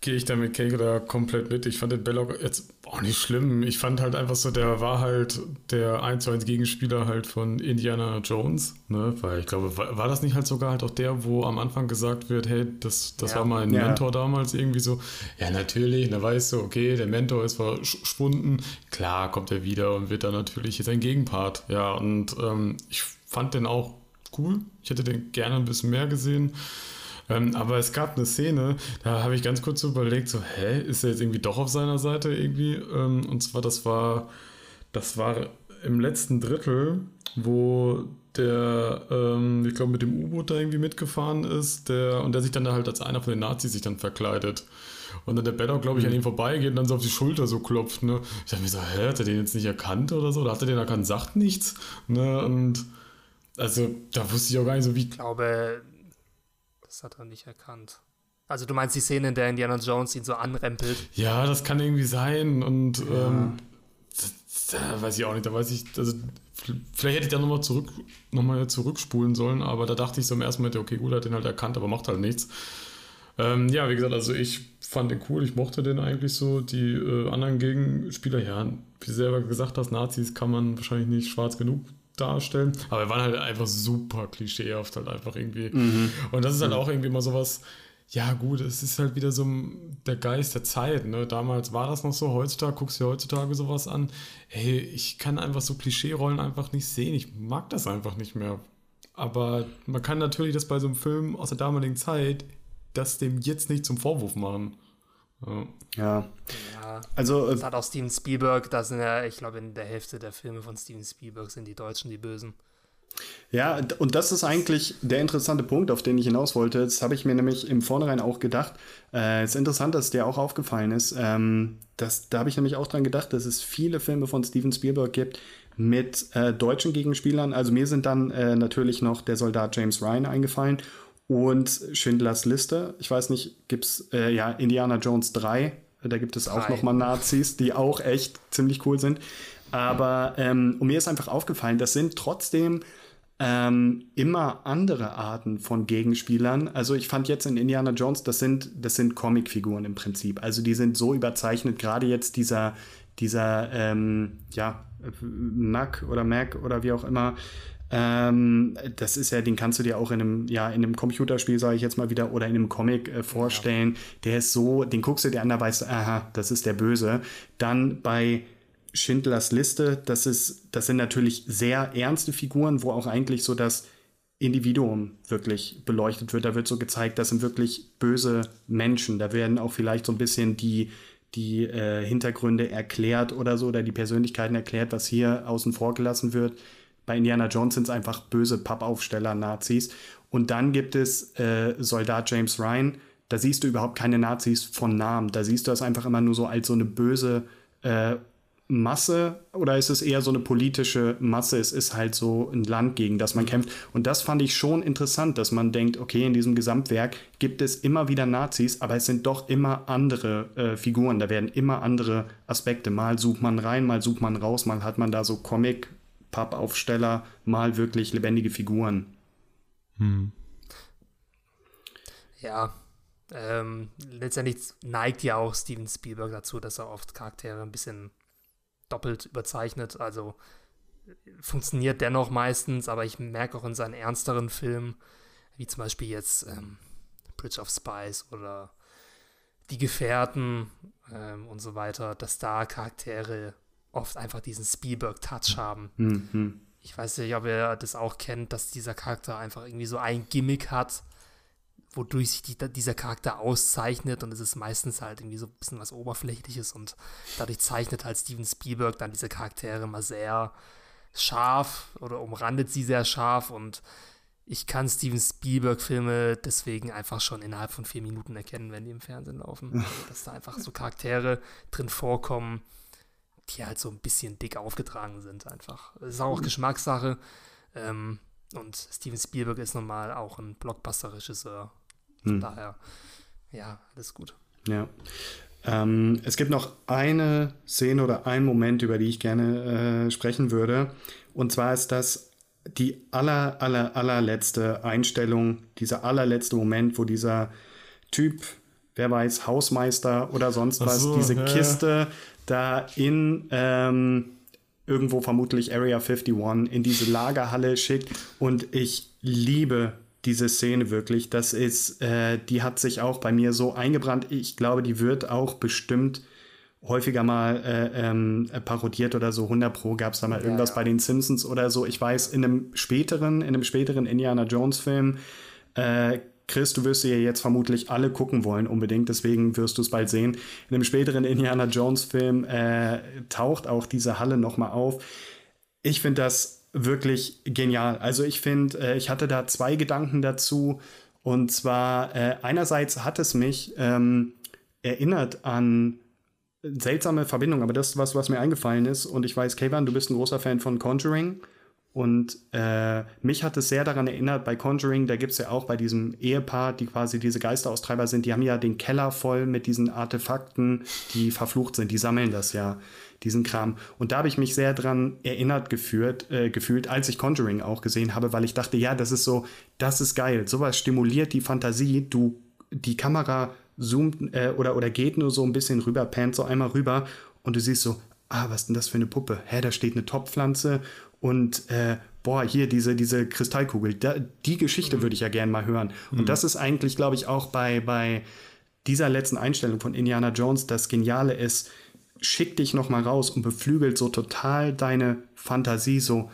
[SPEAKER 2] gehe ich da mit Cake da komplett mit. Ich fand den Belloc jetzt auch nicht schlimm. Ich fand halt einfach so, der war halt der 1 zu 1 Gegenspieler halt von Indiana Jones, ne? Weil ich glaube, war, war, das nicht halt sogar halt auch der, wo am Anfang gesagt wird, hey, das, das ja. war mein ja. Mentor damals irgendwie so. Ja, natürlich, da weißt du, okay, der Mentor ist verschwunden. Klar kommt er wieder und wird dann natürlich jetzt ein Gegenpart. Ja, und ähm, ich fand den auch cool. Ich hätte den gerne ein bisschen mehr gesehen. Ähm, aber es gab eine Szene, da habe ich ganz kurz überlegt, so, hä, ist er jetzt irgendwie doch auf seiner Seite irgendwie? Ähm, und zwar, das war, das war im letzten Drittel, wo der, ähm, ich glaube, mit dem U-Boot da irgendwie mitgefahren ist, der, und der sich dann da halt als einer von den Nazis sich dann verkleidet. Und dann der Better, glaube ich, mhm. an ihm vorbeigeht und dann so auf die Schulter so klopft. Ne? Ich dachte mir so, hä, hat er den jetzt nicht erkannt oder so? Oder hat er den erkannt, sagt nichts? Ne? Und also da wusste ich auch gar nicht so, wie.
[SPEAKER 1] Ich glaube, das hat er nicht erkannt. Also du meinst die Szene, in der Indiana Jones ihn so anrempelt?
[SPEAKER 2] Ja, das kann irgendwie sein. Und ja. ähm, Da weiß ich auch nicht, da weiß ich, also vielleicht hätte ich da nochmal zurück, noch zurückspulen sollen, aber da dachte ich so im ersten Moment, okay, gut, er hat den halt erkannt, aber macht halt nichts. Ähm, ja, wie gesagt, also ich fand den cool, ich mochte den eigentlich so. Die äh, anderen Gegenspieler, ja, wie du selber gesagt hast, Nazis kann man wahrscheinlich nicht schwarz genug darstellen, aber wir waren halt einfach super klischeehaft halt einfach irgendwie. Mhm. Und das ist halt mhm. auch irgendwie mal sowas, ja gut, es ist halt wieder so der Geist der Zeit, ne? Damals war das noch so, heutzutage guckst du dir heutzutage sowas an. Hey, ich kann einfach so Klischee-Rollen einfach nicht sehen, ich mag das einfach nicht mehr. Aber man kann natürlich das bei so einem Film aus der damaligen Zeit das dem jetzt nicht zum Vorwurf machen.
[SPEAKER 1] Ja. ja. ja. Also, das hat auch Steven Spielberg, das sind ja, ich glaube, in der Hälfte der Filme von Steven Spielberg sind die Deutschen die Bösen.
[SPEAKER 3] Ja, und das ist eigentlich der interessante Punkt, auf den ich hinaus wollte. Das habe ich mir nämlich im Vornherein auch gedacht. Äh, es ist interessant, dass der auch aufgefallen ist. Ähm, das, da habe ich nämlich auch dran gedacht, dass es viele Filme von Steven Spielberg gibt mit äh, deutschen Gegenspielern. Also mir sind dann äh, natürlich noch der Soldat James Ryan eingefallen und Schindlers Liste. Ich weiß nicht, gibt es äh, ja Indiana Jones 3. Da gibt es auch nochmal Nazis, die auch echt ziemlich cool sind. Aber ähm, und mir ist einfach aufgefallen, das sind trotzdem ähm, immer andere Arten von Gegenspielern. Also ich fand jetzt in Indiana Jones, das sind, das sind Comicfiguren im Prinzip. Also die sind so überzeichnet, gerade jetzt dieser, dieser, ähm, ja, Mac oder Mac oder wie auch immer, ähm, das ist ja, den kannst du dir auch in einem, ja, in einem Computerspiel, sage ich jetzt mal wieder, oder in einem Comic äh, vorstellen. Ja. Der ist so, den guckst du dir an, da weißt du, aha, das ist der Böse. Dann bei Schindlers Liste, das ist, das sind natürlich sehr ernste Figuren, wo auch eigentlich so das Individuum wirklich beleuchtet wird. Da wird so gezeigt, das sind wirklich böse Menschen. Da werden auch vielleicht so ein bisschen die, die äh, Hintergründe erklärt oder so, oder die Persönlichkeiten erklärt, was hier außen vor gelassen wird. Bei Indiana Jones sind es einfach böse Pappaufsteller, Nazis. Und dann gibt es äh, Soldat James Ryan. Da siehst du überhaupt keine Nazis von Namen. Da siehst du das einfach immer nur so als so eine böse äh, Masse oder ist es eher so eine politische Masse? Es ist halt so ein Land, gegen das man kämpft. Und das fand ich schon interessant, dass man denkt, okay, in diesem Gesamtwerk gibt es immer wieder Nazis, aber es sind doch immer andere äh, Figuren. Da werden immer andere Aspekte. Mal sucht man rein, mal sucht man raus, mal hat man da so Comic-Pappaufsteller, mal wirklich lebendige Figuren. Hm.
[SPEAKER 1] Ja, ähm, letztendlich neigt ja auch Steven Spielberg dazu, dass er oft Charaktere ein bisschen doppelt überzeichnet. Also funktioniert dennoch meistens, aber ich merke auch in seinen ernsteren Filmen, wie zum Beispiel jetzt ähm, Bridge of Spies oder Die Gefährten ähm, und so weiter, dass da Charaktere oft einfach diesen Spielberg-Touch haben. Mhm. Ich weiß nicht, ob ihr das auch kennt, dass dieser Charakter einfach irgendwie so ein Gimmick hat, wodurch sich die, dieser Charakter auszeichnet und es ist meistens halt irgendwie so ein bisschen was Oberflächliches und dadurch zeichnet halt Steven Spielberg dann diese Charaktere immer sehr scharf oder umrandet sie sehr scharf und ich kann Steven Spielberg-Filme deswegen einfach schon innerhalb von vier Minuten erkennen, wenn die im Fernsehen laufen. Also, dass da einfach so Charaktere drin vorkommen, die halt so ein bisschen dick aufgetragen sind einfach. Das ist auch mhm. Geschmackssache. Ähm, und Steven Spielberg ist normal auch ein Blockbuster-Regisseur. Von hm. daher, ja, alles gut.
[SPEAKER 3] Ja. Ähm, es gibt noch eine Szene oder einen Moment, über die ich gerne äh, sprechen würde. Und zwar ist das die aller, aller, allerletzte Einstellung, dieser allerletzte Moment, wo dieser Typ, wer weiß, Hausmeister oder sonst was, so, diese ja, Kiste. Da in ähm, irgendwo vermutlich Area 51 in diese Lagerhalle schickt. Und ich liebe diese Szene wirklich. Das ist, äh, die hat sich auch bei mir so eingebrannt. Ich glaube, die wird auch bestimmt häufiger mal äh, ähm, parodiert oder so. 100 Pro gab es da mal ja, irgendwas ja. bei den Simpsons oder so. Ich weiß, in einem späteren, in einem späteren Indiana Jones Film äh, Chris, du wirst sie ja jetzt vermutlich alle gucken wollen, unbedingt, deswegen wirst du es bald sehen. In einem späteren Indiana Jones-Film äh, taucht auch diese Halle nochmal auf. Ich finde das wirklich genial. Also ich finde, äh, ich hatte da zwei Gedanken dazu. Und zwar, äh, einerseits hat es mich ähm, erinnert an seltsame Verbindungen, aber das ist was, was mir eingefallen ist. Und ich weiß, Kayvan, du bist ein großer Fan von Conjuring. Und äh, mich hat es sehr daran erinnert, bei Conjuring, da gibt es ja auch bei diesem Ehepaar, die quasi diese Geisteraustreiber sind, die haben ja den Keller voll mit diesen Artefakten, die verflucht sind. Die sammeln das ja, diesen Kram. Und da habe ich mich sehr daran erinnert geführt, äh, gefühlt, als ich Conjuring auch gesehen habe, weil ich dachte, ja, das ist so, das ist geil. Sowas stimuliert die Fantasie. Du, die Kamera zoomt äh, oder, oder geht nur so ein bisschen rüber, pannt so einmal rüber und du siehst so, ah, was ist denn das für eine Puppe? Hä, da steht eine Topfpflanze und äh, boah, hier diese, diese Kristallkugel, da, die Geschichte mhm. würde ich ja gerne mal hören. Mhm. Und das ist eigentlich, glaube ich, auch bei, bei dieser letzten Einstellung von Indiana Jones das Geniale ist, schick dich noch mal raus und beflügelt so total deine Fantasie so,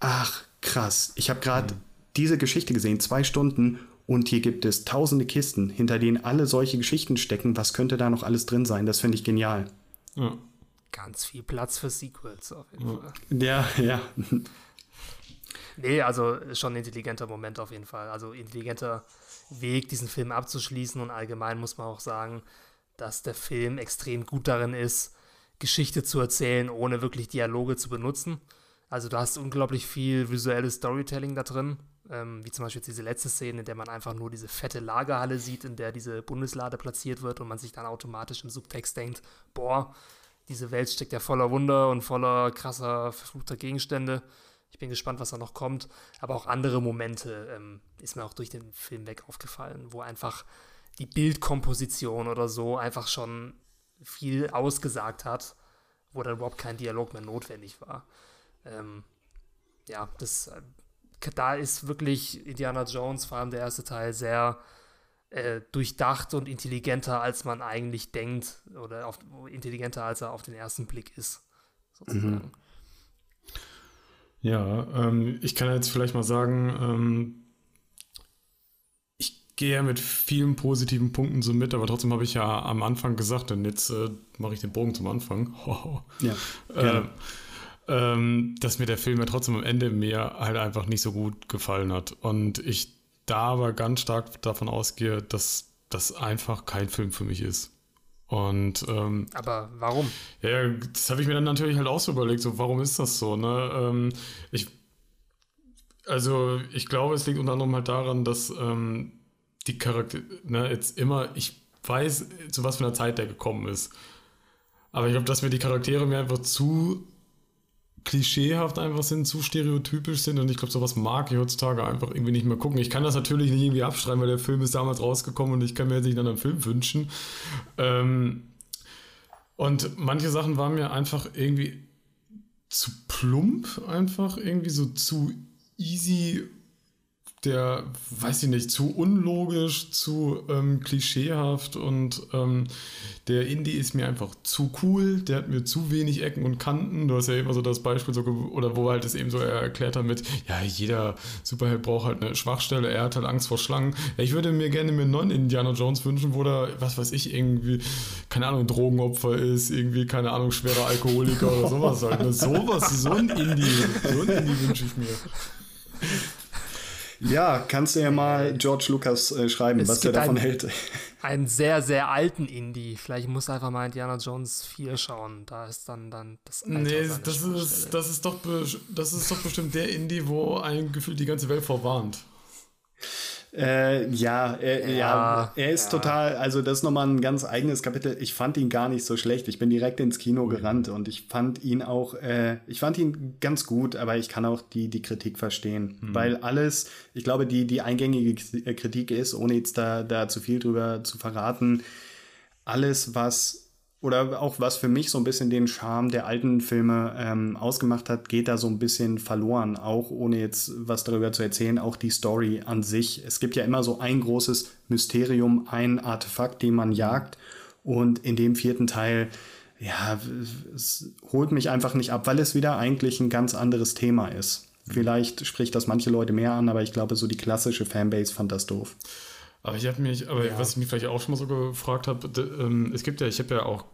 [SPEAKER 3] ach krass, ich habe gerade mhm. diese Geschichte gesehen, zwei Stunden und hier gibt es tausende Kisten, hinter denen alle solche Geschichten stecken. Was könnte da noch alles drin sein? Das finde ich genial.
[SPEAKER 1] Ja ganz viel Platz für Sequels auf jeden Fall.
[SPEAKER 3] Ja, ja.
[SPEAKER 1] Nee, also schon ein intelligenter Moment auf jeden Fall. Also intelligenter Weg, diesen Film abzuschließen und allgemein muss man auch sagen, dass der Film extrem gut darin ist, Geschichte zu erzählen, ohne wirklich Dialoge zu benutzen. Also du hast unglaublich viel visuelles Storytelling da drin, ähm, wie zum Beispiel jetzt diese letzte Szene, in der man einfach nur diese fette Lagerhalle sieht, in der diese Bundeslade platziert wird und man sich dann automatisch im Subtext denkt, boah, diese Welt steckt ja voller Wunder und voller krasser, verfluchter Gegenstände. Ich bin gespannt, was da noch kommt. Aber auch andere Momente ähm, ist mir auch durch den Film weg aufgefallen, wo einfach die Bildkomposition oder so einfach schon viel ausgesagt hat, wo dann überhaupt kein Dialog mehr notwendig war. Ähm, ja, das, äh, da ist wirklich Indiana Jones, vor allem der erste Teil, sehr äh, durchdacht und intelligenter, als man eigentlich denkt, oder auf, intelligenter, als er auf den ersten Blick ist, sozusagen. Mhm.
[SPEAKER 2] Ja, ähm, ich kann jetzt vielleicht mal sagen, ähm, ich gehe ja mit vielen positiven Punkten so mit, aber trotzdem habe ich ja am Anfang gesagt, und jetzt äh, mache ich den Bogen zum Anfang. ja, äh, ähm, dass mir der Film ja trotzdem am Ende mir halt einfach nicht so gut gefallen hat. Und ich da aber ganz stark davon ausgehe, dass das einfach kein Film für mich ist. Und ähm,
[SPEAKER 1] aber warum?
[SPEAKER 2] Ja, das habe ich mir dann natürlich halt auch so überlegt, so warum ist das so? Ne? Ähm, ich also ich glaube, es liegt unter anderem halt daran, dass ähm, die Charaktere, ne, jetzt immer, ich weiß, zu was für einer Zeit der gekommen ist. Aber ich glaube, dass mir die Charaktere mir einfach zu klischeehaft einfach sind, zu stereotypisch sind und ich glaube, sowas mag ich heutzutage einfach irgendwie nicht mehr gucken. Ich kann das natürlich nicht irgendwie abschreiben, weil der Film ist damals rausgekommen und ich kann mir jetzt nicht einen anderen Film wünschen. Ähm, und manche Sachen waren mir einfach irgendwie zu plump, einfach irgendwie so zu easy der, weiß ich nicht, zu unlogisch, zu ähm, klischeehaft und ähm, der Indie ist mir einfach zu cool, der hat mir zu wenig Ecken und Kanten. Du hast ja immer so das Beispiel, so, oder wo halt es eben so erklärt hat mit, ja, jeder Superheld braucht halt eine Schwachstelle, er hat halt Angst vor Schlangen. Ich würde mir gerne mir einen neuen Indiana Jones wünschen, wo da, was weiß ich, irgendwie, keine Ahnung, Drogenopfer ist, irgendwie, keine Ahnung, schwerer Alkoholiker oder sowas halt. Ne? Sowas, so ein Indie, so ein Indie wünsche ich mir.
[SPEAKER 3] Ja, kannst du ja mal George Lucas äh, schreiben, es was er davon einen, hält.
[SPEAKER 1] Einen sehr, sehr alten Indie. Vielleicht muss einfach mal Indiana Jones 4 schauen. Da ist dann, dann
[SPEAKER 2] das Alter Nee, das ist, das, ist doch das ist doch bestimmt der Indie, wo ein Gefühl die ganze Welt vorwarnt.
[SPEAKER 3] Äh, ja, er, ja, ja, er ist ja. total, also das ist nochmal ein ganz eigenes Kapitel. Ich fand ihn gar nicht so schlecht. Ich bin direkt ins Kino mhm. gerannt und ich fand ihn auch, äh, ich fand ihn ganz gut, aber ich kann auch die, die Kritik verstehen. Mhm. Weil alles, ich glaube, die, die eingängige Kritik ist, ohne jetzt da, da zu viel drüber zu verraten, alles, was oder auch was für mich so ein bisschen den Charme der alten Filme ähm, ausgemacht hat, geht da so ein bisschen verloren. Auch ohne jetzt was darüber zu erzählen, auch die Story an sich. Es gibt ja immer so ein großes Mysterium, ein Artefakt, den man jagt. Und in dem vierten Teil, ja, es holt mich einfach nicht ab, weil es wieder eigentlich ein ganz anderes Thema ist. Vielleicht spricht das manche Leute mehr an, aber ich glaube, so die klassische Fanbase fand das doof.
[SPEAKER 2] Aber ich habe mich, aber ja. was ich mich vielleicht auch schon mal so gefragt habe, ähm, es gibt ja, ich habe ja auch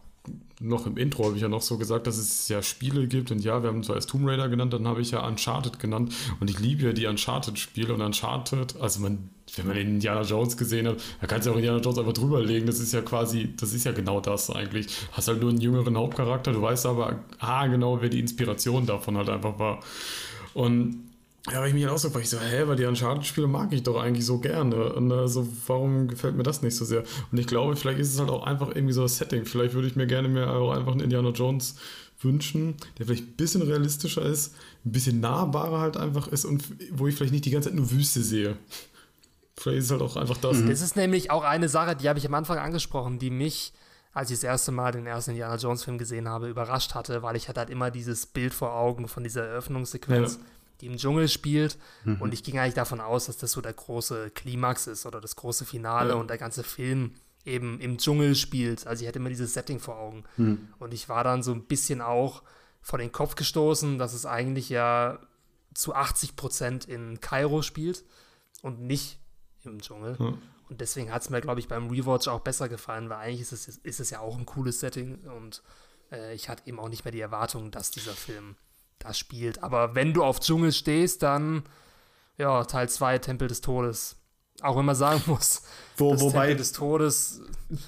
[SPEAKER 2] noch im Intro habe ich ja noch so gesagt, dass es ja Spiele gibt und ja, wir haben zwar als Tomb Raider genannt, dann habe ich ja Uncharted genannt und ich liebe ja die Uncharted-Spiele und Uncharted, also man, wenn man den Indiana Jones gesehen hat, da kannst du auch Indiana Jones einfach drüberlegen, das ist ja quasi, das ist ja genau das eigentlich. Hast halt nur einen jüngeren Hauptcharakter, du weißt aber, ah, genau, wer die Inspiration davon halt einfach war. Und ja, aber ich mich dann auch so, ich so, hä, weil die Uncharted-Spiele mag ich doch eigentlich so gerne. Und also, warum gefällt mir das nicht so sehr? Und ich glaube, vielleicht ist es halt auch einfach irgendwie so das Setting. Vielleicht würde ich mir gerne mehr auch einfach einen Indiana Jones wünschen, der vielleicht ein bisschen realistischer ist, ein bisschen nahbarer halt einfach ist und wo ich vielleicht nicht die ganze Zeit nur Wüste sehe. Vielleicht ist es halt auch einfach das.
[SPEAKER 1] Das ist nämlich auch eine Sache, die habe ich am Anfang angesprochen, die mich, als ich das erste Mal den ersten Indiana Jones Film gesehen habe, überrascht hatte, weil ich hatte halt immer dieses Bild vor Augen von dieser Eröffnungssequenz. Ja die im Dschungel spielt. Mhm. Und ich ging eigentlich davon aus, dass das so der große Klimax ist oder das große Finale ja. und der ganze Film eben im Dschungel spielt. Also ich hatte immer dieses Setting vor Augen. Mhm. Und ich war dann so ein bisschen auch vor den Kopf gestoßen, dass es eigentlich ja zu 80 Prozent in Kairo spielt und nicht im Dschungel. Mhm. Und deswegen hat es mir, glaube ich, beim Rewatch auch besser gefallen, weil eigentlich ist es, ist es ja auch ein cooles Setting und äh, ich hatte eben auch nicht mehr die Erwartung, dass dieser Film das spielt. Aber wenn du auf Dschungel stehst, dann ja, Teil 2, Tempel des Todes. Auch wenn man sagen muss,
[SPEAKER 3] Wo, wobei,
[SPEAKER 1] Tempel des Todes.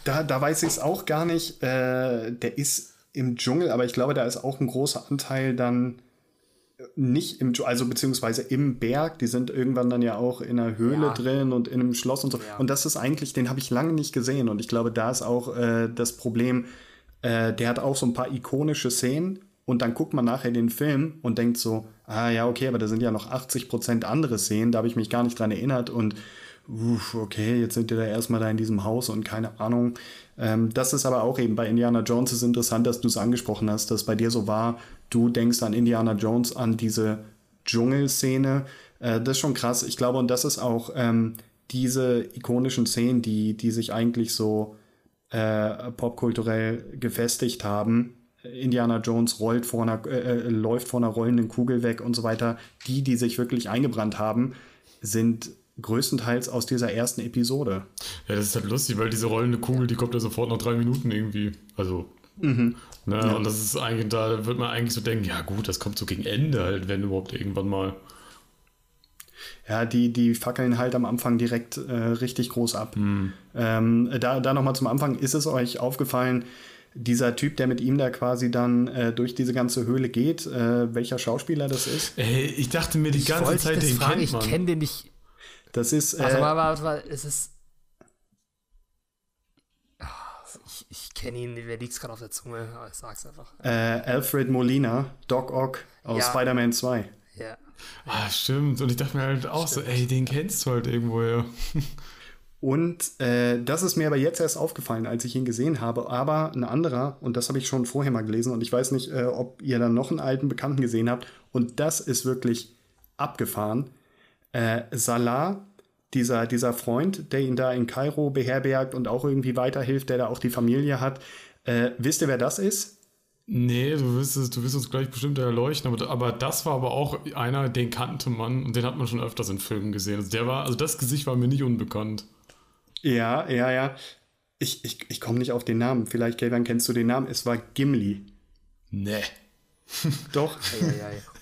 [SPEAKER 3] Da, da weiß ich es auch gar nicht. Äh, der ist im Dschungel, aber ich glaube, da ist auch ein großer Anteil dann nicht im, also beziehungsweise im Berg, die sind irgendwann dann ja auch in einer Höhle ja. drin und in einem Schloss und so. Ja. Und das ist eigentlich, den habe ich lange nicht gesehen. Und ich glaube, da ist auch äh, das Problem, äh, der hat auch so ein paar ikonische Szenen, und dann guckt man nachher den Film und denkt so, ah ja, okay, aber da sind ja noch 80 Prozent andere Szenen, da habe ich mich gar nicht dran erinnert und uff, okay, jetzt sind wir da erstmal da in diesem Haus und keine Ahnung. Ähm, das ist aber auch eben bei Indiana Jones ist interessant, dass du es angesprochen hast, dass bei dir so war, du denkst an Indiana Jones, an diese Dschungelszene. Äh, das ist schon krass. Ich glaube, und das ist auch ähm, diese ikonischen Szenen, die, die sich eigentlich so äh, popkulturell gefestigt haben, Indiana Jones rollt vor einer, äh, äh, läuft vor einer rollenden Kugel weg und so weiter. Die, die sich wirklich eingebrannt haben, sind größtenteils aus dieser ersten Episode.
[SPEAKER 2] Ja, das ist halt lustig, weil diese rollende Kugel, die kommt ja sofort nach drei Minuten irgendwie. Also. Mhm. Ne, ja. Und das ist eigentlich, da wird man eigentlich so denken, ja gut, das kommt so gegen Ende halt, wenn überhaupt irgendwann mal.
[SPEAKER 3] Ja, die, die fackeln halt am Anfang direkt äh, richtig groß ab. Mhm. Ähm, da da nochmal zum Anfang, ist es euch aufgefallen, dieser Typ, der mit ihm da quasi dann äh, durch diese ganze Höhle geht, äh, welcher Schauspieler das ist?
[SPEAKER 2] Ey, ich dachte mir die ich ganze Zeit, den fragen, kennt
[SPEAKER 1] man. Ich kenne den nicht.
[SPEAKER 3] Das ist.
[SPEAKER 1] Äh, warte mal, warte mal, es ist. Ich, ich kenne ihn, wer liegt gerade auf der Zunge? Aber ich sag's einfach.
[SPEAKER 3] Äh, Alfred Molina, Doc Ock aus ja. Spider-Man 2.
[SPEAKER 1] Ja.
[SPEAKER 2] Ah, stimmt. Und ich dachte mir halt auch stimmt. so, ey, den kennst du halt irgendwo, ja.
[SPEAKER 3] Und äh, das ist mir aber jetzt erst aufgefallen, als ich ihn gesehen habe. Aber ein anderer, und das habe ich schon vorher mal gelesen, und ich weiß nicht, äh, ob ihr dann noch einen alten Bekannten gesehen habt. Und das ist wirklich abgefahren. Äh, Salah, dieser, dieser Freund, der ihn da in Kairo beherbergt und auch irgendwie weiterhilft, der da auch die Familie hat. Äh, wisst ihr, wer das ist?
[SPEAKER 2] Nee, du wirst, es, du wirst uns gleich bestimmt erleuchten, aber, aber das war aber auch einer, den kannte man und den hat man schon öfters in Filmen gesehen. Also der war, also das Gesicht war mir nicht unbekannt.
[SPEAKER 3] Ja, ja, ja. Ich, ich, ich komme nicht auf den Namen. Vielleicht, Kevin, kennst du den Namen? Es war Gimli.
[SPEAKER 2] Nee.
[SPEAKER 3] Doch.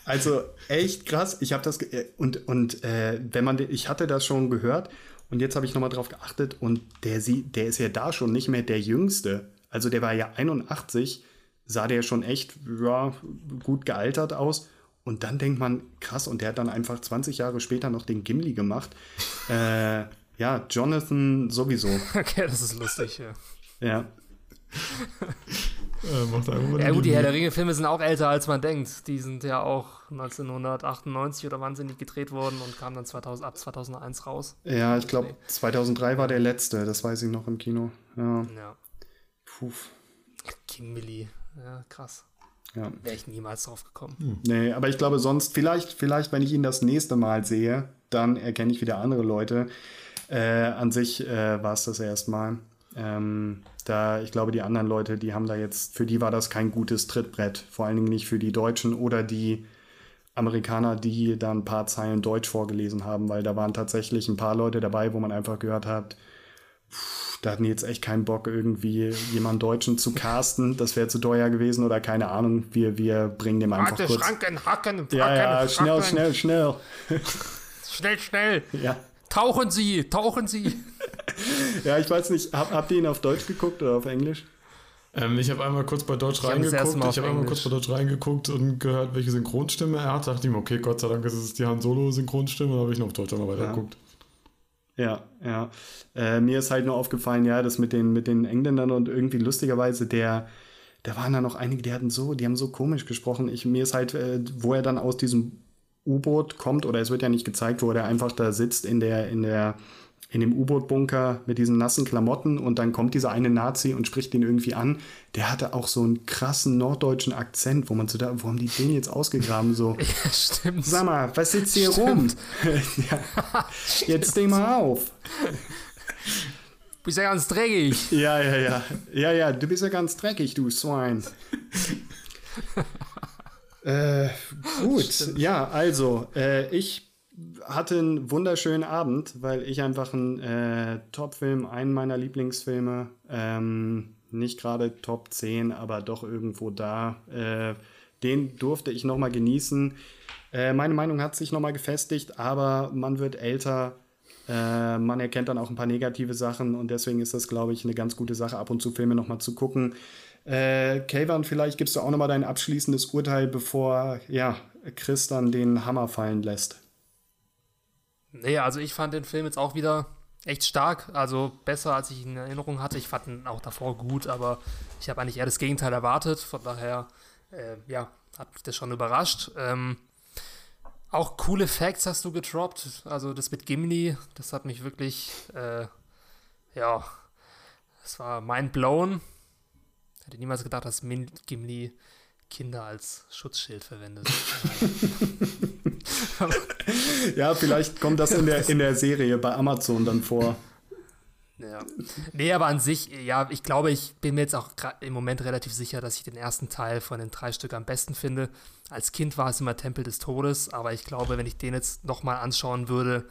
[SPEAKER 3] also echt krass. Ich habe das äh, und und äh, wenn man ich hatte das schon gehört und jetzt habe ich noch mal drauf geachtet und der sie der ist ja da schon nicht mehr der jüngste. Also der war ja 81, sah der schon echt ja, gut gealtert aus und dann denkt man krass und der hat dann einfach 20 Jahre später noch den Gimli gemacht. äh, ja, Jonathan sowieso.
[SPEAKER 1] Okay, das ist lustig, ja.
[SPEAKER 3] Ja.
[SPEAKER 1] äh, ja gut, die Herr der Ringe-Filme sind auch älter, als man denkt. Die sind ja auch 1998 oder wann sind die gedreht worden und kamen dann 2000, ab 2001 raus.
[SPEAKER 3] Ja, ich glaube 2003 war der letzte, das weiß ich noch im Kino. Ja.
[SPEAKER 1] ja.
[SPEAKER 3] Puh.
[SPEAKER 1] Gimli, ja, krass.
[SPEAKER 3] Ja.
[SPEAKER 1] Wäre ich niemals drauf gekommen.
[SPEAKER 3] Hm. Nee, aber ich glaube sonst, vielleicht, vielleicht, wenn ich ihn das nächste Mal sehe, dann erkenne ich wieder andere Leute. Äh, an sich äh, war es das erstmal. Ähm, da, ich glaube, die anderen Leute, die haben da jetzt, für die war das kein gutes Trittbrett. Vor allen Dingen nicht für die Deutschen oder die Amerikaner, die da ein paar Zeilen Deutsch vorgelesen haben, weil da waren tatsächlich ein paar Leute dabei, wo man einfach gehört hat, pff, da hatten die jetzt echt keinen Bock, irgendwie jemanden Deutschen zu casten. Das wäre zu teuer gewesen oder keine Ahnung. Wir, wir bringen dem einfach Warte, kurz.
[SPEAKER 1] Schranken, hacken, hacken,
[SPEAKER 3] ja, ja, schnell, schnell, schnell.
[SPEAKER 1] Schnell, schnell.
[SPEAKER 3] Ja.
[SPEAKER 1] Tauchen Sie, tauchen Sie.
[SPEAKER 3] ja, ich weiß nicht, hab, habt ihr ihn auf Deutsch geguckt oder auf Englisch?
[SPEAKER 2] Ähm, ich habe einmal kurz bei Deutsch ich reingeguckt. Hab ich habe einmal kurz bei Deutsch reingeguckt und gehört, welche Synchronstimme er hat. Da dachte ich mir, okay, Gott sei Dank ist es die Han Solo-Synchronstimme. Dann habe ich noch auf Deutsch einmal weitergeguckt.
[SPEAKER 3] Ja, ja. Äh, mir ist halt nur aufgefallen, ja, das mit den, mit den Engländern und irgendwie lustigerweise der, da waren da noch einige, die hatten so, die haben so komisch gesprochen. Ich, mir ist halt, äh, wo er dann aus diesem U-Boot kommt, oder es wird ja nicht gezeigt, wo er einfach da sitzt in der, in der, in dem U-Boot-Bunker mit diesen nassen Klamotten und dann kommt dieser eine Nazi und spricht ihn irgendwie an. Der hatte auch so einen krassen norddeutschen Akzent, wo man so da, wo haben die den jetzt ausgegraben? So,
[SPEAKER 1] ja, stimmt.
[SPEAKER 3] Sag mal, was sitzt hier rum? ja. Jetzt steh mal auf.
[SPEAKER 1] Du bist ja ganz dreckig.
[SPEAKER 3] Ja, ja, ja. Ja, ja, du bist ja ganz dreckig, du Swine. Äh, gut, ja, also, äh, ich hatte einen wunderschönen Abend, weil ich einfach einen äh, Top-Film, einen meiner Lieblingsfilme, ähm, nicht gerade Top 10, aber doch irgendwo da, äh, den durfte ich nochmal genießen. Äh, meine Meinung hat sich nochmal gefestigt, aber man wird älter äh, man erkennt dann auch ein paar negative Sachen und deswegen ist das, glaube ich, eine ganz gute Sache, ab und zu Filme nochmal zu gucken. Äh, Kayvan, vielleicht gibst du auch nochmal dein abschließendes Urteil, bevor ja, Chris dann den Hammer fallen lässt.
[SPEAKER 1] Nee, also ich fand den Film jetzt auch wieder echt stark, also besser als ich ihn in Erinnerung hatte. Ich fand ihn auch davor gut, aber ich habe eigentlich eher das Gegenteil erwartet. Von daher, äh, ja, hat mich das schon überrascht. Ähm, auch coole Facts hast du getroppt. Also das mit Gimli, das hat mich wirklich, äh, ja, das war mind blown. Hätte niemals gedacht, dass Min Gimli Kinder als Schutzschild verwendet.
[SPEAKER 3] ja, vielleicht kommt das in der, in der Serie bei Amazon dann vor.
[SPEAKER 1] Ja. Nee, aber an sich, ja, ich glaube, ich bin mir jetzt auch im Moment relativ sicher, dass ich den ersten Teil von den drei Stück am besten finde. Als Kind war es immer Tempel des Todes, aber ich glaube, wenn ich den jetzt nochmal anschauen würde,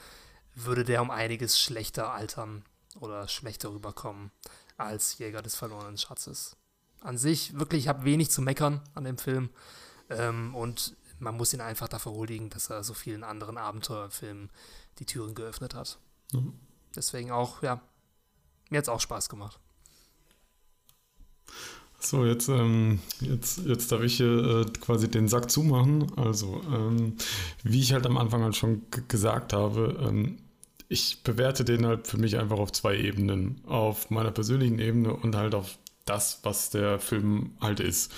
[SPEAKER 1] würde der um einiges schlechter altern oder schlechter rüberkommen als Jäger des verlorenen Schatzes. An sich, wirklich, ich habe wenig zu meckern an dem Film ähm, und man muss ihn einfach dafür huldigen, dass er so vielen anderen Abenteuerfilmen die Türen geöffnet hat. Mhm. Deswegen auch, ja, mir hat es auch Spaß gemacht.
[SPEAKER 2] So, jetzt, ähm, jetzt, jetzt darf ich hier äh, quasi den Sack zumachen. Also, ähm, wie ich halt am Anfang halt schon gesagt habe, ähm, ich bewerte den halt für mich einfach auf zwei Ebenen. Auf meiner persönlichen Ebene und halt auf das, was der Film halt ist.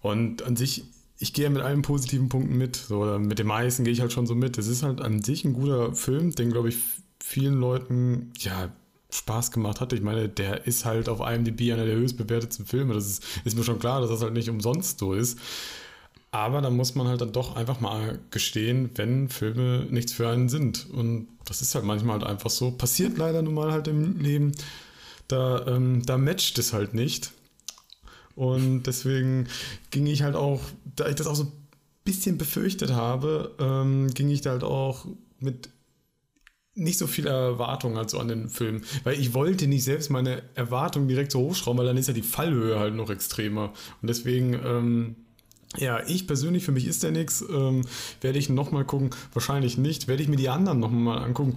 [SPEAKER 2] Und an sich, ich gehe ja mit allen positiven Punkten mit. So, oder mit den meisten gehe ich halt schon so mit. Es ist halt an sich ein guter Film, den, glaube ich, vielen Leuten, ja, Spaß gemacht hat. Ich meine, der ist halt auf IMDb einer der höchst bewertetsten Filme. Das ist, ist mir schon klar, dass das halt nicht umsonst so ist. Aber da muss man halt dann doch einfach mal gestehen, wenn Filme nichts für einen sind. Und das ist halt manchmal halt einfach so. Passiert leider nun mal halt im Leben. Da, ähm, da matcht es halt nicht. Und deswegen ging ich halt auch, da ich das auch so ein bisschen befürchtet habe, ähm, ging ich da halt auch mit nicht so viele Erwartungen halt so an den Film. Weil ich wollte nicht selbst meine Erwartungen direkt so hochschrauben, weil dann ist ja die Fallhöhe halt noch extremer. Und deswegen, ähm, ja, ich persönlich, für mich ist der nichts. Ähm, werde ich nochmal gucken? Wahrscheinlich nicht. Werde ich mir die anderen nochmal angucken?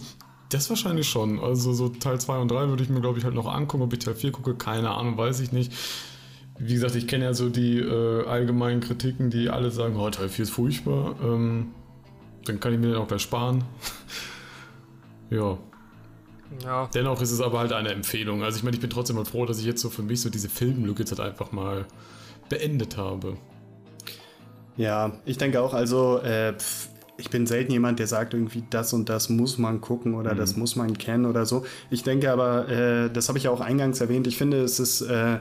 [SPEAKER 2] Das wahrscheinlich schon. Also so Teil 2 und 3 würde ich mir, glaube ich, halt noch angucken. Ob ich Teil 4 gucke, keine Ahnung, weiß ich nicht. Wie gesagt, ich kenne ja so die äh, allgemeinen Kritiken, die alle sagen, oh, Teil 4 ist furchtbar. Ähm, dann kann ich mir den auch gleich sparen. Ja. Ja. Dennoch ist es aber halt eine Empfehlung. Also ich meine, ich bin trotzdem mal froh, dass ich jetzt so für mich so diese Filmlücke jetzt halt einfach mal beendet habe.
[SPEAKER 3] Ja, ich denke auch, also äh, ich bin selten jemand, der sagt irgendwie, das und das muss man gucken oder mhm. das muss man kennen oder so. Ich denke aber, äh, das habe ich ja auch eingangs erwähnt, ich finde, es ist äh,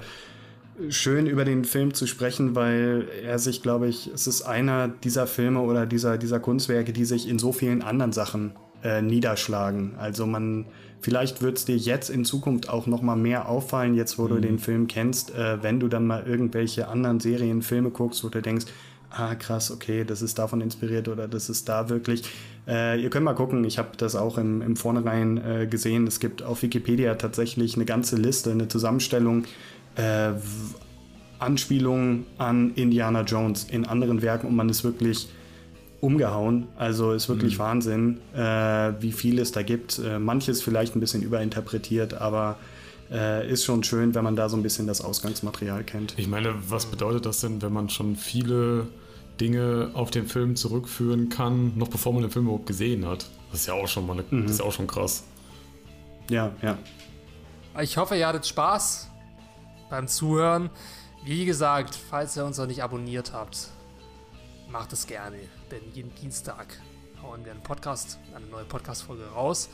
[SPEAKER 3] schön über den Film zu sprechen, weil er sich, glaube ich, es ist einer dieser Filme oder dieser, dieser Kunstwerke, die sich in so vielen anderen Sachen äh, niederschlagen. Also man, vielleicht wird es dir jetzt in Zukunft auch noch mal mehr auffallen, jetzt wo mhm. du den Film kennst, äh, wenn du dann mal irgendwelche anderen Serien, Filme guckst, wo du denkst, ah krass, okay, das ist davon inspiriert oder das ist da wirklich. Äh, ihr könnt mal gucken, ich habe das auch im, im Vornherein äh, gesehen. Es gibt auf Wikipedia tatsächlich eine ganze Liste, eine Zusammenstellung. Äh, Anspielungen an Indiana Jones in anderen Werken und man ist wirklich umgehauen. Also ist wirklich mhm. Wahnsinn, äh, wie viel es da gibt. Äh, manches vielleicht ein bisschen überinterpretiert, aber äh, ist schon schön, wenn man da so ein bisschen das Ausgangsmaterial kennt.
[SPEAKER 2] Ich meine, was bedeutet das denn, wenn man schon viele Dinge auf den Film zurückführen kann, noch bevor man den Film überhaupt gesehen hat? Das ist ja auch schon mal eine, mhm. das ist ja auch schon krass.
[SPEAKER 3] Ja, ja.
[SPEAKER 1] Ich hoffe, ihr hattet Spaß beim Zuhören. Wie gesagt, falls ihr uns noch nicht abonniert habt, macht es gerne, denn jeden Dienstag hauen wir einen Podcast, eine neue Podcast-Folge raus.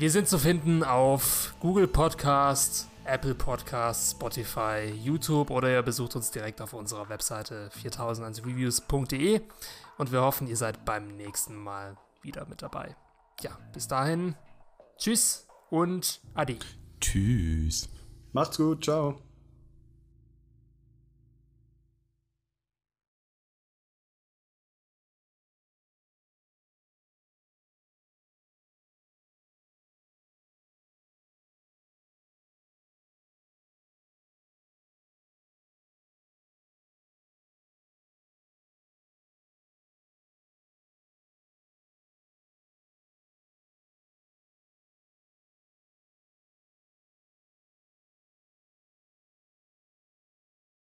[SPEAKER 1] Wir sind zu finden auf Google Podcast, Apple Podcast, Spotify, YouTube oder ihr besucht uns direkt auf unserer Webseite 4001reviews.de und wir hoffen, ihr seid beim nächsten Mal wieder mit dabei. Ja, bis dahin, tschüss und adi.
[SPEAKER 2] Tschüss.
[SPEAKER 3] Macht's gut, ciao.